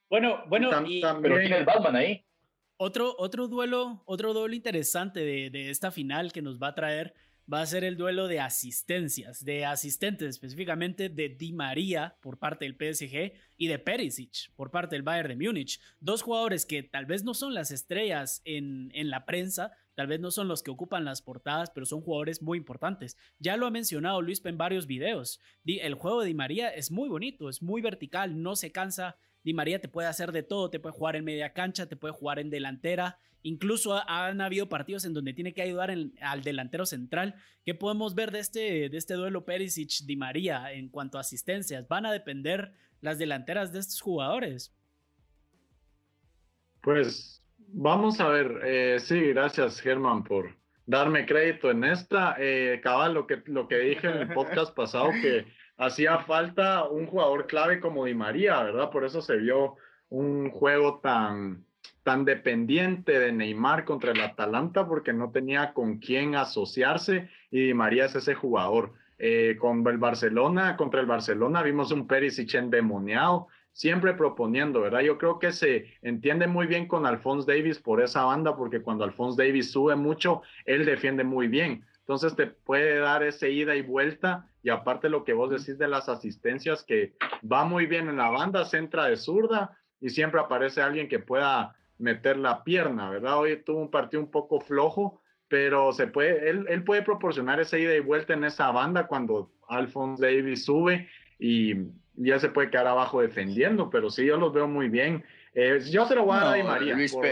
bueno, bueno, pero quién es Batman ahí. Otro, otro duelo, otro duelo interesante de, de esta final que nos va a traer va a ser el duelo de asistencias, de asistentes específicamente de Di María por parte del PSG y de Perisic por parte del Bayern de Múnich. Dos jugadores que tal vez no son las estrellas en, en la prensa, tal vez no son los que ocupan las portadas, pero son jugadores muy importantes. Ya lo ha mencionado Luis en varios videos. El juego de Di María es muy bonito, es muy vertical, no se cansa Di María te puede hacer de todo, te puede jugar en media cancha, te puede jugar en delantera, incluso han habido partidos en donde tiene que ayudar al delantero central. ¿Qué podemos ver de este, de este duelo Perisic-Di María en cuanto a asistencias? ¿Van a depender las delanteras de estos jugadores? Pues vamos a ver, eh, sí, gracias Germán por darme crédito en esta. Eh, cabal, lo que, lo que dije en el podcast pasado, que hacía falta un jugador clave como Di María, ¿verdad? Por eso se vio un juego tan, tan dependiente de Neymar contra el Atalanta, porque no tenía con quién asociarse y Di María es ese jugador. Eh, con el Barcelona, contra el Barcelona vimos un Perisic endemoniado, siempre proponiendo, ¿verdad? Yo creo que se entiende muy bien con Alphonse Davis por esa banda, porque cuando Alphonse Davis sube mucho, él defiende muy bien. Entonces te puede dar ese ida y vuelta y aparte lo que vos decís de las asistencias que va muy bien en la banda, centra de zurda y siempre aparece alguien que pueda meter la pierna, ¿verdad? Hoy tuvo un partido un poco flojo, pero se puede, él, él puede proporcionar esa ida y vuelta en esa banda cuando Alphonse Davis sube y ya se puede quedar abajo defendiendo, pero sí, yo los veo muy bien. Eh, yo se lo voy a dar a María por,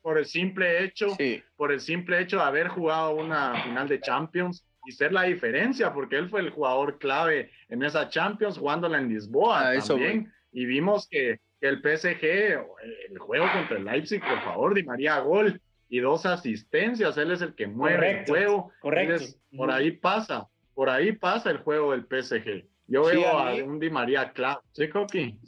por, el simple hecho, por el simple hecho de haber jugado una final de Champions y ser la diferencia, porque él fue el jugador clave en esa Champions, jugándola en Lisboa ah, también. y vimos que, el PSG, el juego contra el Leipzig, por favor, Di María gol y dos asistencias, él es el que mueve el juego. Correcto. por ahí pasa, por ahí pasa el juego del PSG. Yo veo a, un Di María claro. ¿Sí, Coqui?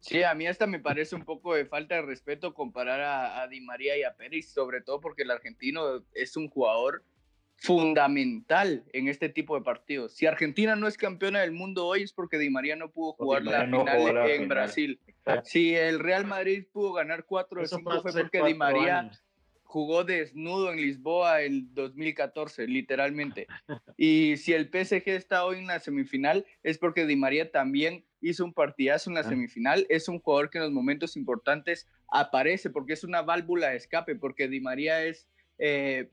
Sí, a mí hasta me parece un poco de falta de respeto comparar a, Di María y a Pérez, sobre todo porque el argentino es un jugador fundamental en este tipo de partidos. Si Argentina no es campeona del mundo hoy es porque Di María no pudo jugar la final en Brasil. Si el Real Madrid pudo ganar 4 de 5 fue porque Di María jugó desnudo en Lisboa el 2014, literalmente. Y si el PSG está hoy en la semifinal, es porque Di María también hizo un partidazo en la ah. semifinal. Es un jugador que en los momentos importantes aparece, porque es una válvula de escape, porque Di María es eh,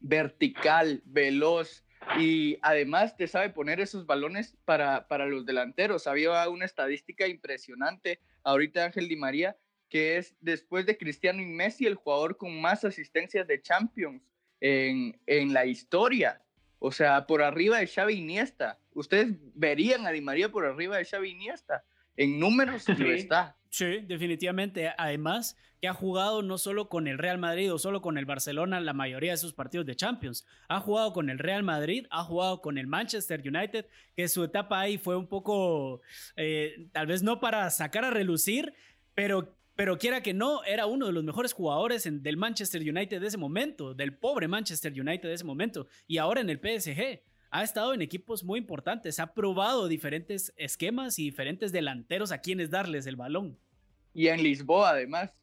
vertical, veloz. Y además te sabe poner esos balones para, para los delanteros. Había una estadística impresionante ahorita Ángel Di María que es después de Cristiano y Messi el jugador con más asistencias de Champions en, en la historia. O sea, por arriba de Xavi Iniesta. Ustedes verían a Di María por arriba de Xavi Iniesta. En números sí. está. Sí, definitivamente. Además, que ha jugado no solo con el Real Madrid o solo con el Barcelona la mayoría de sus partidos de Champions. Ha jugado con el Real Madrid, ha jugado con el Manchester United, que su etapa ahí fue un poco, eh, tal vez no para sacar a relucir, pero pero quiera que no, era uno de los mejores jugadores del Manchester United de ese momento, del pobre Manchester United de ese momento, y ahora en el PSG. Ha estado en equipos muy importantes, ha probado diferentes esquemas y diferentes delanteros a quienes darles el balón. Y en Lisboa, además.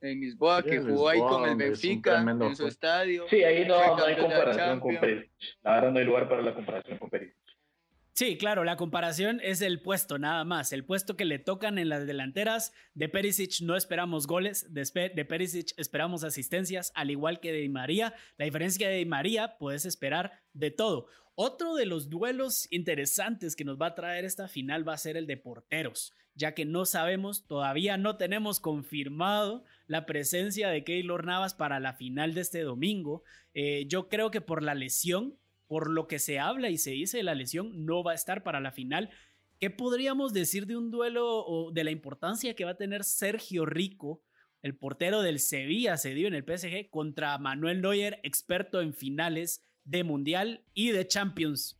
En Lisboa, que jugó ahí con el Benfica, en su estadio. Sí, ahí no, hay comparación con Pérez. La verdad no hay lugar para la comparación con Pérez. Sí, claro, la comparación es el puesto, nada más. El puesto que le tocan en las delanteras. De Perisic no esperamos goles, de, Perisic esperamos asistencias, al igual que de Di María. La diferencia de Di María, puedes esperar de todo. Otro de los duelos interesantes que nos va a traer esta final va a ser el de porteros, ya que no sabemos, todavía no tenemos confirmado la presencia de Keylor Navas para la final de este domingo. Eh, yo creo que por la lesión por lo que se habla y se dice de la lesión, no va a estar para la final. ¿Qué podríamos decir de un duelo o de la importancia que va a tener Sergio Rico, el portero del Sevilla, cedido en el PSG, contra Manuel Neuer, experto en finales de Mundial y de Champions?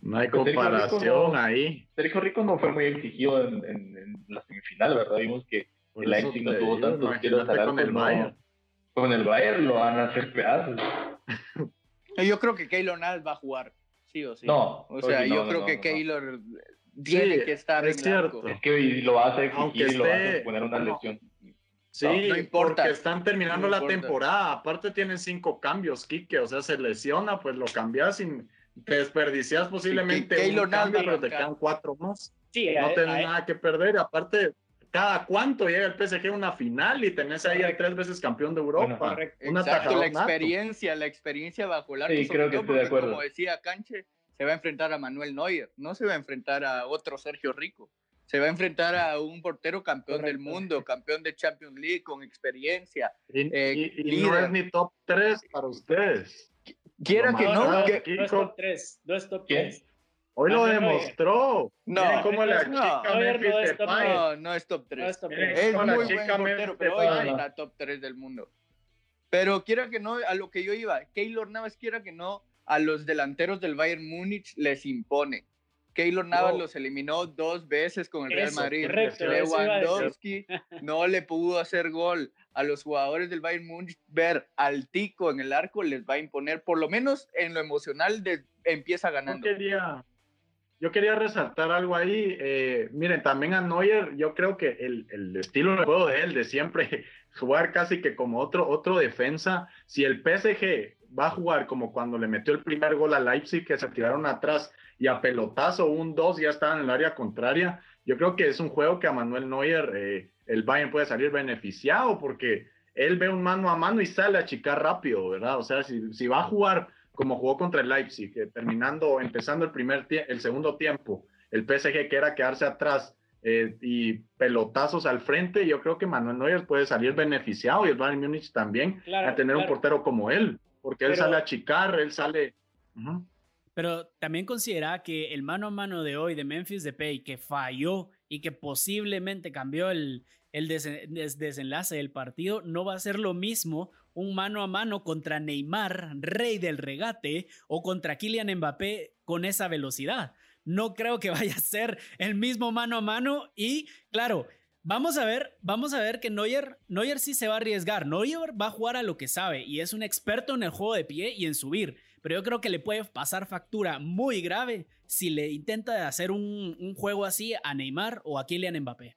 No hay comparación ahí. Sergio Rico no fue muy exigido en, la semifinal, ¿verdad? Vimos que el Leipzig no tuvo tantos tiros con el Bayern. Con el Bayern lo van a hacer pedazos. Yo creo que Keylor Navas va a jugar, sí o sí. No. O sea, yo creo que Keylor tiene que estar es cierto. Es que lo va a Aunque esté... lo a poner una lesión. Sí, no, importa. porque están terminando la temporada. Aparte tienen cinco cambios, Kike. O sea, se lesiona, pues lo cambias y te desperdicias posiblemente un cambio, pero te quedan cuatro más. Sí, no tienes nada que perder. Aparte, cada cuánto llega el PSG a una final y tenés ahí al tres veces campeón de Europa. una Exacto, la experiencia, la experiencia bajo el arco. Sí, creo que estoy de acuerdo. Como decía Canche, se va a enfrentar a Manuel Neuer, no se va a enfrentar a otro Sergio Rico. Se va a enfrentar a un portero campeón del mundo, campeón de Champions League, con experiencia. Y, eh, no es ni top 3 para ustedes. Quiera que no. No, que, no es top 3. No es top 3. Hoy lo demostró. No, Miren cómo la no, chica no, Memphis no es top no, no es top 3. No es top Miren 3. Es la muy buen chica portero, Memphis pero hoy no Depay. está top 3 del mundo. Pero quiera que no, a lo que yo iba, Keylor Navas, quiera que no, a los delanteros del Bayern Múnich les impone. Keylor Navas No. los eliminó dos veces con el Real Eso, Madrid. correcto. Lewandowski no le pudo hacer gol. A los jugadores del Bayern Múnich ver al tico en el arco les va a imponer, por lo menos en lo emocional, de- empieza Yo ganando. quería, yo quería resaltar algo ahí. eh, miren, también a Neuer, yo creo que el, el estilo de juego de él, de siempre jugar casi que como otro, otro defensa, si el PSG va a jugar como cuando le metió el primer gol a Leipzig, que se tiraron atrás y a pelotazo, un 2 ya estaban en el área contraria, yo creo que es un juego que a Manuel Neuer eh, el Bayern puede salir beneficiado porque él ve un mano a mano y sale a achicar rápido, ¿verdad? O sea, si, si va a jugar como jugó contra el Leipzig, que terminando, empezando el primer tie- el segundo tiempo, el PSG que era quedarse atrás eh, y pelotazos al frente, yo creo que Manuel Neuer puede salir beneficiado y el Bayern Múnich también Claro, a tener un portero como él, porque él Pero- sale a achicar, él sale... Pero también considera que el mano a mano de hoy de Memphis Depay, que falló y que posiblemente cambió el, el desen- des- desenlace del partido, no va a ser lo mismo un mano a mano contra Neymar, rey del regate, o contra Kylian Mbappé con esa velocidad. No creo que vaya a ser el mismo mano a mano y, claro, Vamos a ver, vamos a ver que Neuer, Neuer sí se va a arriesgar. Neuer va a jugar a lo que sabe y es un experto en el juego de pie y en subir. Pero yo creo que le puede pasar factura muy grave si le intenta hacer un, un juego así a Neymar o a Kylian Mbappé.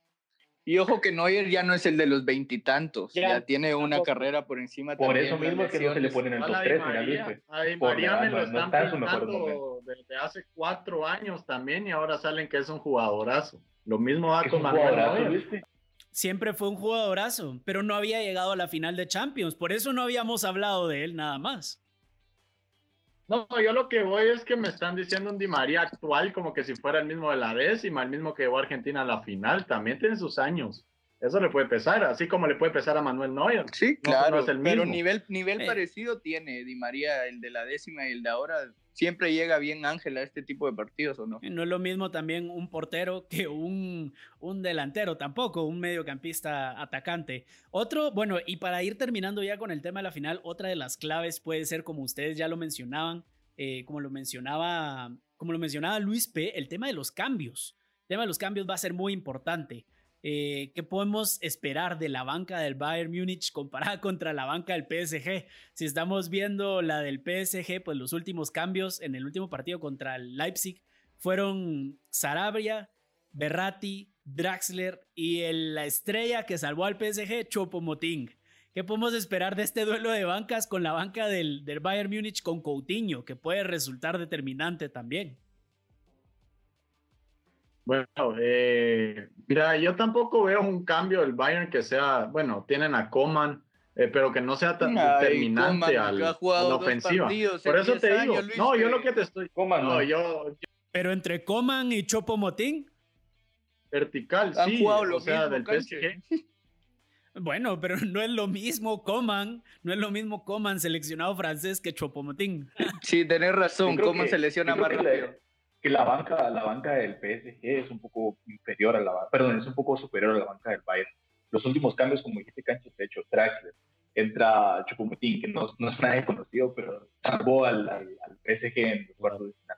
Y ojo que Neuer ya no es el de los veintitantos, Ya, ya, tiene una tampoco. carrera por encima Por también. eso mismo es que no se le ponen en el top Igual a 3, Di mira, María, Luis. a Di Por María me lo no están pintando desde hace cuatro años también y ahora salen que es un jugadorazo. Lo mismo va con Manuel Neuer. ¿viste? Siempre fue un jugadorazo, pero no había llegado a la final de Champions. Por eso no habíamos hablado de él nada más. No, yo lo que voy es que me están diciendo un Di María actual como que si fuera el mismo de la décima, el mismo que llevó a Argentina a la final. También tiene sus años. Eso le puede pesar, así como le puede pesar a Manuel Neuer. Sí, No, claro, no es el pero mismo. nivel, nivel Eh. parecido tiene Di María, el de la décima y el de ahora. Siempre llega bien Ángel a este tipo de partidos, ¿o no? No es lo mismo también un portero que un, un delantero, tampoco un mediocampista atacante. Otro, bueno, y para ir terminando ya con el tema de la final, otra de las claves puede ser, como ustedes ya lo mencionaban, eh, como lo mencionaba, como lo mencionaba Luis P., el tema de los cambios. El tema de los cambios va a ser muy importante. Eh, ¿Qué podemos esperar de la banca del Bayern Múnich comparada contra la banca del PSG? Si estamos viendo la del PSG, pues los últimos cambios en el último partido contra el Leipzig fueron Sarabia, Berratti, Draxler y el- la estrella que salvó al PSG, Chopomoting. ¿Qué podemos esperar de este duelo de bancas con la banca del, del Bayern Múnich con Coutinho, que puede resultar determinante también? Bueno, eh, mira, yo tampoco veo un cambio del Bayern que sea, bueno, tienen a Coman, eh, pero que no sea tan Ay, determinante Koeman, al, ha a la ofensiva. partidos Por eso 10 te digo, años, Luis, no, yo lo que te estoy, Coman, no, no. yo, yo Pero entre Coman y Chopomoting, vertical, Han sí, jugado o lo sea, mismo, del. PSG. bueno, pero no es lo mismo Coman, no es lo mismo Coman seleccionado francés que Chopomoting. Sí, tenés razón, que- se lesiona más rápido. Que la banca, la banca del PSG es un poco inferior a la banca, perdón, es un poco superior a la banca del Bayern. Los últimos cambios, como dijiste, Cancho, de hecho, Draxler, entra Chupomotín, que no, no es nadie conocido, pero salvó al, al, al PSG en los cuartos de final.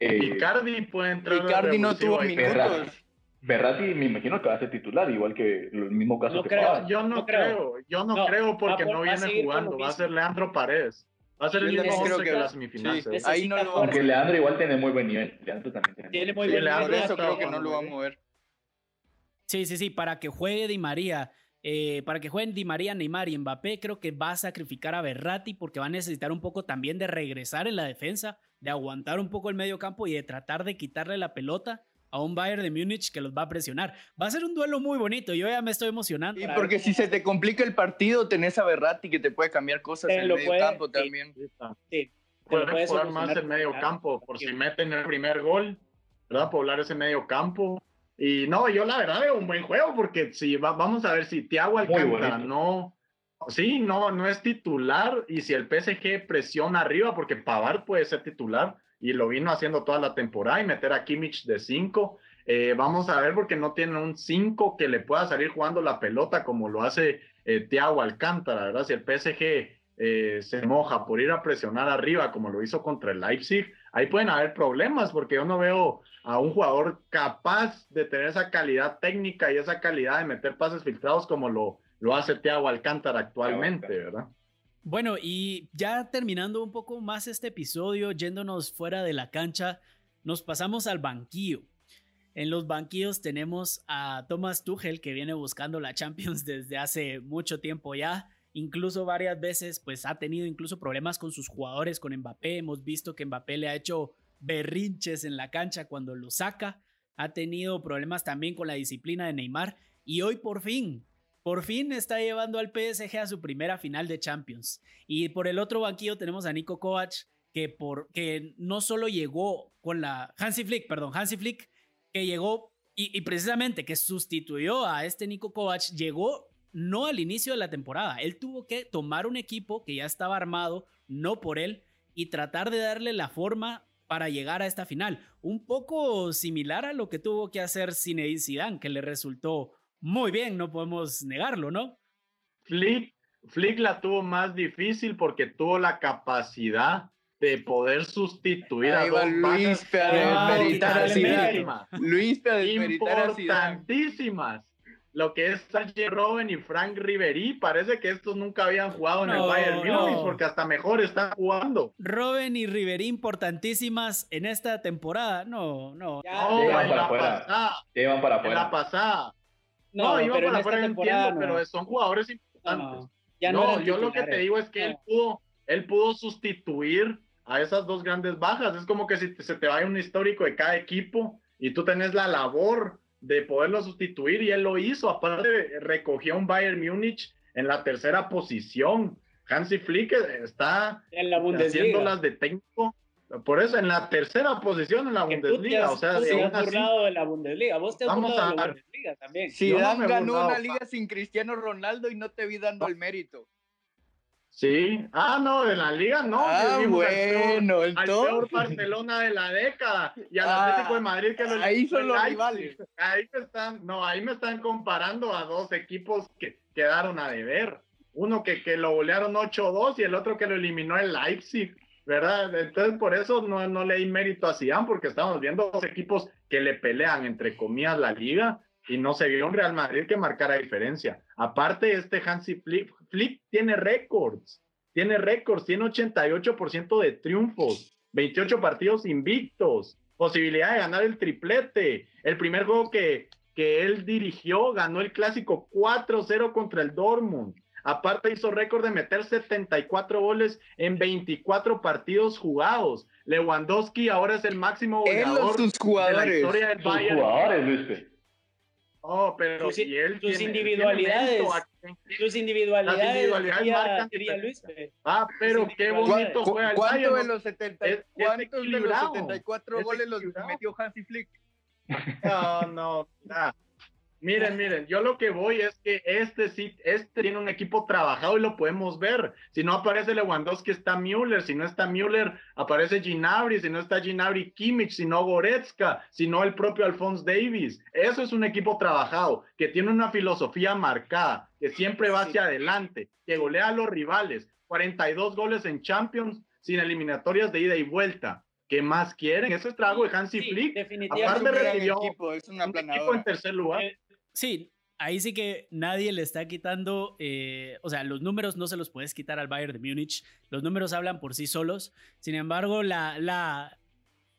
Eh, Icardi puede entrar. Icardi no tuvo minutos. Berratti, Berratti me imagino que va a ser titular, igual que el mismo caso No que creo. Yo no, No creo. creo. yo no, No, creo porque por- no viene jugando, va a ser Leandro Paredes. Va a ser el mismo creo 11 que la semifinal. sí, seguro. ahí no lo Aunque Leandro igual tiene muy buen nivel. Leandro también tiene, Tiene muy Sí, buen Leandro Por nivel. ya eso creo que no lo va a mover. Sí, sí, sí, para que juegue Di María, eh, para que jueguen Di María, Neymar y Mbappé, creo que va a sacrificar a Berratti porque va a necesitar un poco también de regresar en la defensa, de aguantar un poco el medio campo y de tratar de quitarle la pelota a un Bayern de Múnich que los va a presionar. Va a ser un duelo muy bonito, yo ya me estoy emocionando. Y porque ver si se te complica el partido, tenés a Berratti que te puede cambiar cosas Te en el lo medio puede- campo sí. también. Sí, está. Sí, te lo Pueden puede jugar más el medio campo por si meten el primer gol, ¿verdad? Poblar ese medio campo. Y no, yo la verdad veo un buen juego porque si vamos a ver si Thiago Alcántara no, sí, no, no es titular y si el PSG presiona arriba porque Pavard puede ser titular y lo vino haciendo toda la temporada y meter a Kimmich de 5. Eh, vamos a ver porque no tiene un 5 que le pueda salir jugando la pelota como lo hace eh, Thiago Alcántara, ¿verdad? Si el PSG eh, se moja por ir a presionar arriba como lo hizo contra el Leipzig, ahí pueden haber problemas porque yo no veo a un jugador capaz de tener esa calidad técnica y esa calidad de meter pases filtrados como lo, lo hace Thiago Alcántara actualmente, ¿verdad? Bueno, y ya terminando un poco más este episodio, yéndonos fuera de la cancha, nos pasamos al banquillo. En los banquillos tenemos a Thomas Tuchel que viene buscando la Champions desde hace mucho tiempo ya. Incluso varias veces pues ha tenido incluso problemas con sus jugadores, con Mbappé, hemos visto que Mbappé le ha hecho berrinches en la cancha cuando lo saca, ha tenido problemas también con la disciplina de Neymar. Y hoy por fin, por fin está llevando al PSG a su primera final de Champions. Y por el otro banquillo tenemos a Nico Kovac que, por, que no solo llegó con la Hansi Flick, perdón, Hansi Flick, que llegó y, precisamente que sustituyó a este Nico Kovac, llegó no al inicio de la temporada. Él tuvo que tomar un equipo que ya estaba armado, no por él, y tratar de darle la forma para llegar a esta final. Un poco similar a lo que tuvo que hacer Zinedine Zidane, que le resultó muy bien, no podemos negarlo, ¿no? Flick, Flick la tuvo más difícil porque tuvo la capacidad de poder sustituir a dos Luis Luis importantísimas lo que es Sánchez Robben y Frank Ribery, parece que estos nunca habían jugado en el Bayern Múnich porque hasta mejor están jugando. Robben y Ribery importantísimas en esta temporada. No, no. no, en la pasada. Llevan para afuera. En la pasada. No, iban para afuera, entiendo, pero son jugadores importantes. No, yo lo que te digo es que él pudo, él pudo sustituir a esas dos grandes bajas. Es como que si se te vaya un histórico de cada equipo y tú tenés la labor de poderlo sustituir y él lo hizo. Aparte, recogió un Bayern Múnich en la tercera posición. Hansi Flick está en la haciendo las de técnico. Por eso, en la tercera posición en la Bundesliga. o sea, de de la Bundesliga. Vos te has Vamos de la Bundesliga también. Si Dan ganó una liga sin Cristiano Ronaldo y no te vi dando el mérito. Sí, ah, no, de la liga no. Ah, bueno, el peor Barcelona de la década y al ah, Atlético de Madrid que lo Ahí son los rivales. Ahí me están, no, ahí me están comparando a dos equipos que quedaron a deber. Uno que, que lo golearon 8-2 y el otro que lo eliminó el Leipzig, ¿verdad? Entonces, por eso no, no le di mérito a Zidane, porque estamos viendo dos equipos que le pelean, entre comillas, la liga y no se vio un Real Madrid que marcara diferencia. Aparte, este Hansi Flick, Flick tiene récords, tiene récords, tiene 88% de triunfos, 28 partidos invictos, posibilidad de ganar el triplete. El primer juego que, que él dirigió ganó el clásico 4-0 contra el Dortmund. Aparte hizo récord de meter 74 goles en 24 partidos jugados. Lewandowski ahora es el máximo goleador de la historia del Bayern. Oh, pero sus, si él sus individualidades, sus individualidades, Luis. Ah, pero qué bonito fue al ¿Cuánto de los, 70, ¿cuántos de los 74 goles los metió Hansi Flick? No, no, nada. Miren, miren, yo lo que voy es que este sí, este tiene un equipo trabajado y lo podemos ver. Si no aparece Lewandowski, está Müller. Si no está Müller, aparece Ginabri. Si no está Ginabri, Kimmich. Si no, Goretzka. Si no, el propio Alphonse Davis. Eso es un equipo trabajado, que tiene una filosofía marcada, que siempre va hacia adelante, que golea a los rivales. 42 goles en Champions sin eliminatorias de ida y vuelta. ¿Qué más quieren? Eso es trabajo de Hansi Flick. Definitivamente Aparte equipo, es una un equipo en tercer lugar. Eh, Sí, ahí sí que nadie le está quitando, eh, o sea, los números no se los puedes quitar al Bayern de Múnich, los números hablan por sí solos, sin embargo, la, la,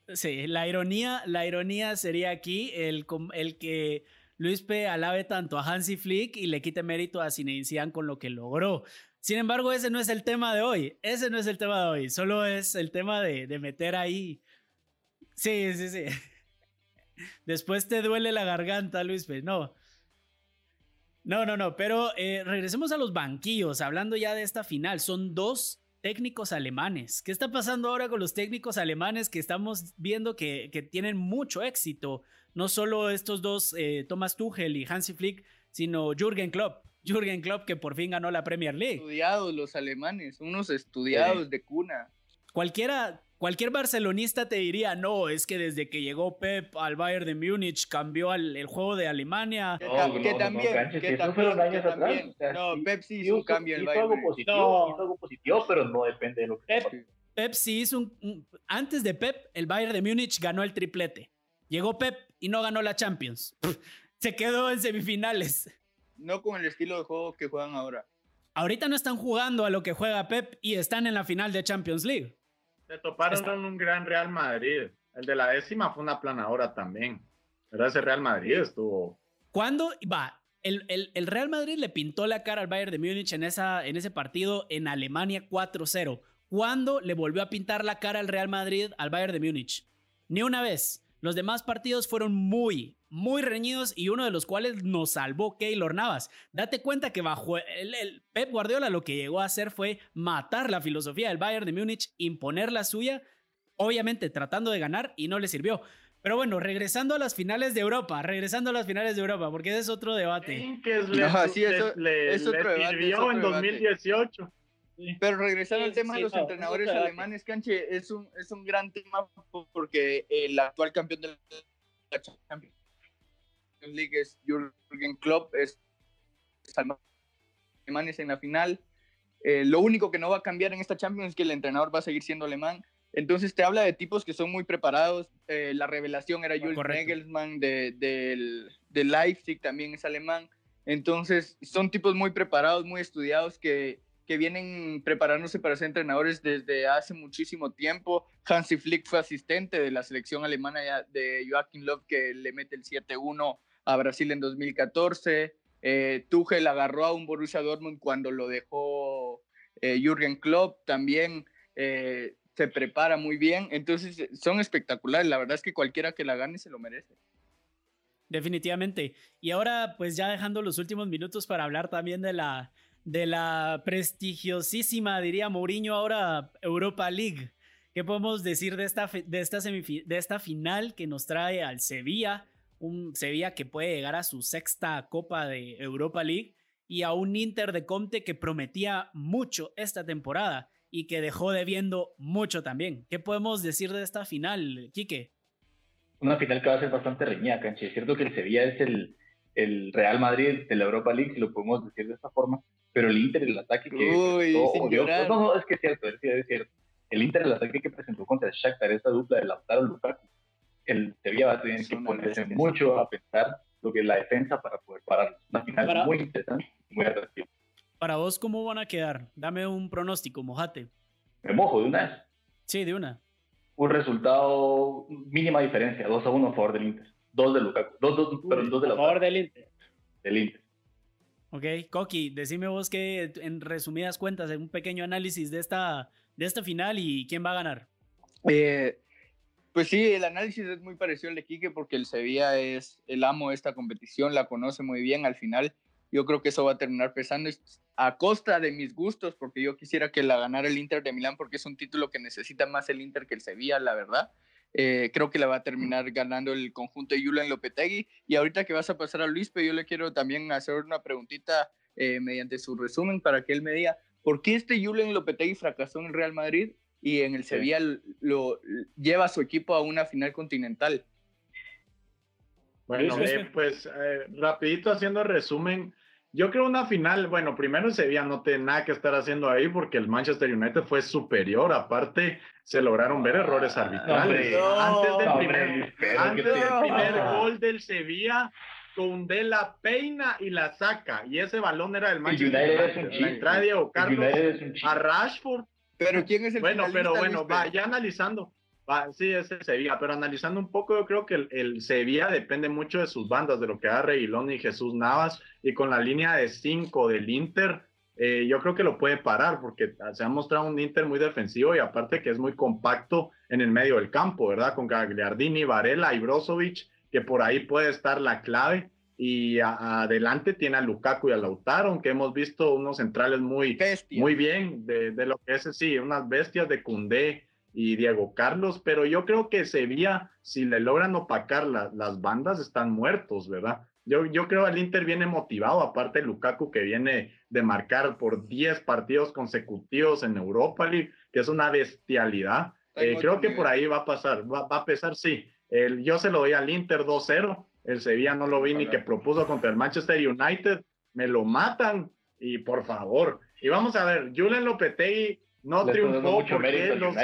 sí, la, ironía, la ironía sería aquí el, el que Luis P. alabe tanto a Hansi Flick y le quite mérito a Zinedine con lo que logró. Sin embargo, ese no es el tema de hoy, ese no es el tema de hoy, solo es el tema de, de meter ahí. Sí, sí, sí. Después te duele la garganta, Luis P. No. No, no, no, pero eh, regresemos a los banquillos, hablando ya de esta final. Son dos técnicos alemanes. ¿Qué está pasando ahora con los técnicos alemanes que estamos viendo que, que tienen mucho éxito? No solo estos dos, eh, Thomas Tuchel y Hansi Flick, sino Jürgen Klopp. Jürgen Klopp que por fin ganó la Premier League. Estudiados los alemanes, unos estudiados de cuna. Cualquiera, cualquier barcelonista te diría, no, es que desde que llegó Pep al Bayern de Múnich cambió el juego de Alemania. Que, también, que también, años atrás. no, Pep sí hizo un cambio en el Bayern. Algo positivo, hizo algo positivo, pero no depende de lo que Pep, Pep sí hizo un, Antes de Pep, el Bayern de Múnich ganó el triplete. Llegó Pep y no ganó la Champions. Se quedó en semifinales. No con el estilo de juego que juegan ahora. Ahorita no están jugando a lo que juega Pep y están en la final de Champions League. Se toparon con un gran Real Madrid. El de la décima fue una planadora también. Pero ese Real Madrid estuvo. ¿Cuándo? Va. El, el, Real Madrid le pintó la cara al Bayern de Múnich en, esa, en ese partido en Alemania 4-0. ¿Cuándo le volvió a pintar la cara al Real Madrid al Bayern de Múnich? Ni una vez. Los demás partidos fueron muy, muy reñidos y uno de los cuales nos salvó Keylor Navas. Date cuenta que bajo el, Pep Guardiola lo que llegó a hacer fue matar la filosofía del Bayern de Múnich, imponer la suya, obviamente tratando de ganar y no le sirvió. Pero bueno, regresando a las finales de Europa, regresando a las finales de Europa, porque ese es otro debate. Que es, le, es otro debate, en 2018. Pero regresando al tema de los entrenadores alemanes, Canche, es un, es un gran tema porque el actual campeón de la Champions League es Jürgen Klopp, es alemanes en la final. Eh, lo único que no va a cambiar en esta Champions es que el entrenador va a seguir siendo alemán. Entonces te habla de tipos que son muy preparados. Eh, la revelación era Jules Nagelsmann de, de Leipzig, también es alemán. Entonces son tipos muy preparados, muy estudiados que que vienen preparándose para ser entrenadores desde hace muchísimo tiempo. Hansi Flick fue asistente de la selección alemana de Joachim Löw que le mete el 7-1 a Brasil en 2014. Eh, Tuchel agarró a un Borussia Dortmund cuando lo dejó eh, Jürgen Klopp. También eh, se prepara muy bien. Entonces son espectaculares. La verdad es que cualquiera que la gane se lo merece. Definitivamente. Y ahora, pues ya dejando los últimos minutos para hablar también de la de la prestigiosísima, diría Mourinho, ahora Europa League. ¿Qué podemos decir de esta, de esta, de esta final que nos trae al Sevilla? Un Sevilla que puede llegar a su sexta Copa de Europa League y a un Inter de Conte que prometía mucho esta temporada y que dejó debiendo mucho también. ¿Qué podemos decir de esta final, Quique? Una final que va a ser bastante reñida, Canche. Es cierto que el Sevilla es el, el Real Madrid de la Europa League, si lo podemos decir de esta forma, pero el Inter, el ataque que... Uy, no, no, es que es cierto, es cierto, El Inter, el ataque que presentó contra el Shakhtar, esa dupla de Lautaro Lukaku, el Sevilla va a tener que ponerse mucho a pensar lo que es la defensa para poder parar. Una final muy interesante, muy atractiva. Para vos, ¿cómo van a quedar? Dame un pronóstico, mojate. ¿Me mojo de una vez? Sí, de una. Un resultado, mínima diferencia, 2 a 1 a favor del Inter. Dos de Lukaku, dos, dos, perdón, dos de Lautaro. A favor del Inter. Del Inter. Ok, Coqui, decime vos que en resumidas cuentas, un pequeño análisis de esta, de esta final y quién va a ganar. Eh, pues sí, el análisis es muy parecido al de Quique porque el Sevilla es el amo de esta competición, la conoce muy bien al final. Yo creo que eso va a terminar pesando a costa de mis gustos porque yo quisiera que la ganara el Inter de Milán porque es un título que necesita más el Inter que el Sevilla, la verdad. Eh, creo que la va a terminar ganando el conjunto de Julian Lopetegui. Y ahorita que vas a pasar a Luis, pero yo le quiero también hacer una preguntita eh, mediante su resumen para que él me diga, ¿por qué este Julian Lopetegui fracasó en el Real Madrid y en el Sevilla lo, lleva a su equipo a una final continental? Bueno, eh, pues rapidito haciendo resumen, yo creo una final, bueno, primero el Sevilla no tiene nada que estar haciendo ahí porque el Manchester United fue superior, aparte se lograron ver errores arbitrales. antes del primer, antes del primer gol del Sevilla, de la peina y la saca, y ese balón era del Manchester United. La entrada de Carlos a Rashford. Pero ¿quién es el Bueno, pero bueno, va, ya sí, es el Sevilla, pero analizando un poco, yo creo que el, Sevilla depende mucho de sus bandas, de lo que haga Reguilón y Jesús Navas, y con la línea de 5 del Inter, eh, yo creo que lo puede parar, porque se ha mostrado un Inter muy defensivo y aparte que es muy compacto en el medio del campo, ¿verdad? Con Gagliardini, Varela y Brozovic, que por ahí puede estar la clave. y adelante tiene a Lukaku y a Lautaro, aunque hemos visto unos centrales muy, muy bien de, de, lo que es, sí, unas bestias de Cundé y Diego Carlos, pero yo creo que Sevilla, si le logran opacar las bandas, están muertos, ¿verdad? Yo, yo creo que el Inter viene motivado, aparte Lukaku que viene de marcar por 10 partidos consecutivos en Europa League, que es una bestialidad. Eh, creo que por ahí va a pasar, va, a pesar, sí. El, yo se lo doy al Inter 2-0, el Sevilla no lo vi ni que propuso contra el Manchester United, me lo matan y por favor. Y vamos a ver, Julian Lopetegui no triunfó porque los...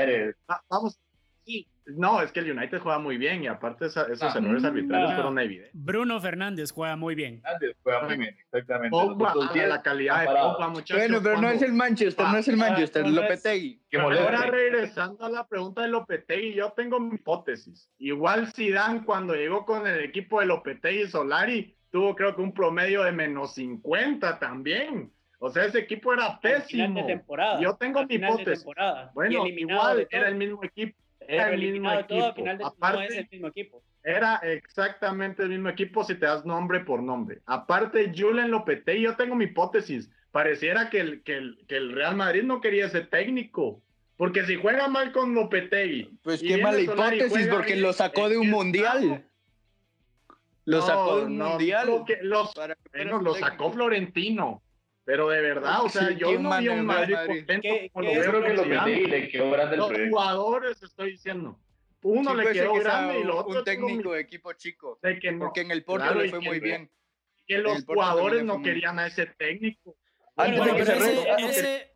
Vamos, sí, no, es que el United juega muy bien y aparte esos ah, errores arbitrarios fueron evidentes. Bruno Fernández juega muy bien. Fernández juega muy bien, exactamente. Pogba, la calidad de Pogba, muchachos. Bueno, pero no es el Manchester, no es el Manchester, Lopetegui. Ahora regresando a la pregunta de Lopetegui, yo tengo mi hipótesis. Igual Zidane cuando llegó con el equipo de Lopetegui Solari tuvo creo que un promedio de menos 50 también. O sea, ese equipo era pésimo. temporada, yo tengo mi hipótesis. Bueno, igual era el mismo equipo era el mismo equipo. Aparte, el mismo equipo. Era exactamente el mismo equipo si te das nombre por nombre. Aparte, Julen Lopetegui, yo tengo mi hipótesis. Pareciera que el, que, el, que el Real Madrid no quería ese técnico. Porque si juega mal con Lopetegui. Pues qué mala hipótesis, porque lo sacó de un mundial. Lo sacó de un mundial. los, bueno, lo sacó Florentino. Pero de verdad, o sea, yo no vi a un Madrid, contento como lo que lo le quedó grande el Los jugadores, estoy diciendo. Uno le quedó grande y lo otro. Un técnico de equipo chico. que no. Porque en el Porto le fue muy bien. Que los jugadores no querían a ese técnico. Antes de que se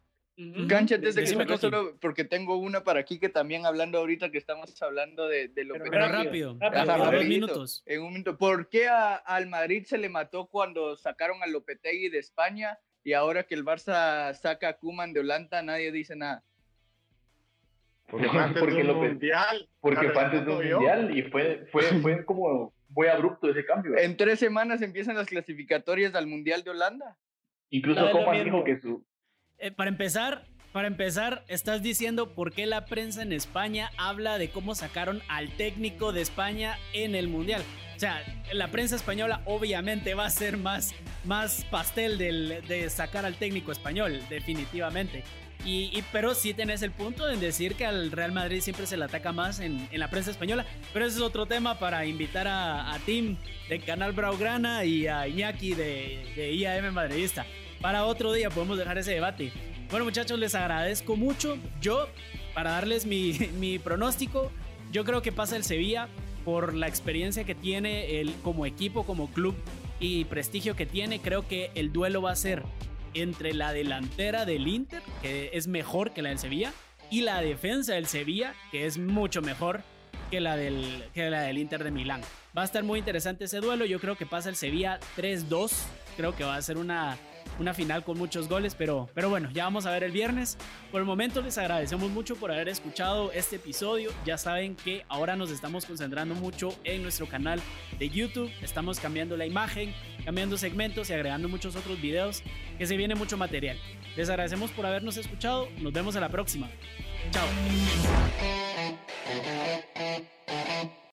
Cancha, antes de que se solo porque tengo una para aquí que también hablando ahorita que estamos hablando de, de lo pero, pero rápido, rápido, minutos. En un minuto. ¿Por qué a, al Madrid se le mató cuando sacaron a Lopetegui de España y ahora que el Barça saca a Kuman de Holanda, nadie dice nada. Porque un mundial. Porque fue antes de un mundial y fue, fue, fue como muy abrupto ese cambio. En tres semanas empiezan las clasificatorias al Mundial de Holanda. Incluso Coman dijo que su... Eh, para empezar, para empezar, estás diciendo por qué la prensa en España habla de cómo sacaron al técnico de España en el Mundial. O sea, la prensa española obviamente va a ser más, más pastel del, de sacar al técnico español, definitivamente. Y, pero sí tenés el punto en decir que al Real Madrid siempre se le ataca más en, en la prensa española. Pero ese es otro tema para invitar a, a Tim de Canal Braugrana y a Iñaki de, de IAM Madridista. Para otro día podemos dejar ese debate. Bueno muchachos, les agradezco mucho. Yo, para darles mi, mi pronóstico, yo creo que pasa el Sevilla por la experiencia que tiene el, como equipo, como club y prestigio que tiene, creo que el duelo va a ser entre la delantera del Inter, que es mejor que la del Sevilla, y la defensa del Sevilla, que es mucho mejor que la del, que la del Inter de Milán. Va a estar muy interesante ese duelo. Yo creo que pasa el Sevilla 3-2. Creo que va a ser una una final con muchos goles, pero, pero bueno, ya vamos a ver el viernes. Por el momento les agradecemos mucho por haber escuchado este episodio. Ya saben que ahora nos estamos concentrando mucho en nuestro canal de YouTube. Estamos cambiando la imagen, cambiando segmentos y agregando muchos otros videos que se viene mucho material. Les agradecemos por habernos escuchado. Nos vemos a la próxima. Chao.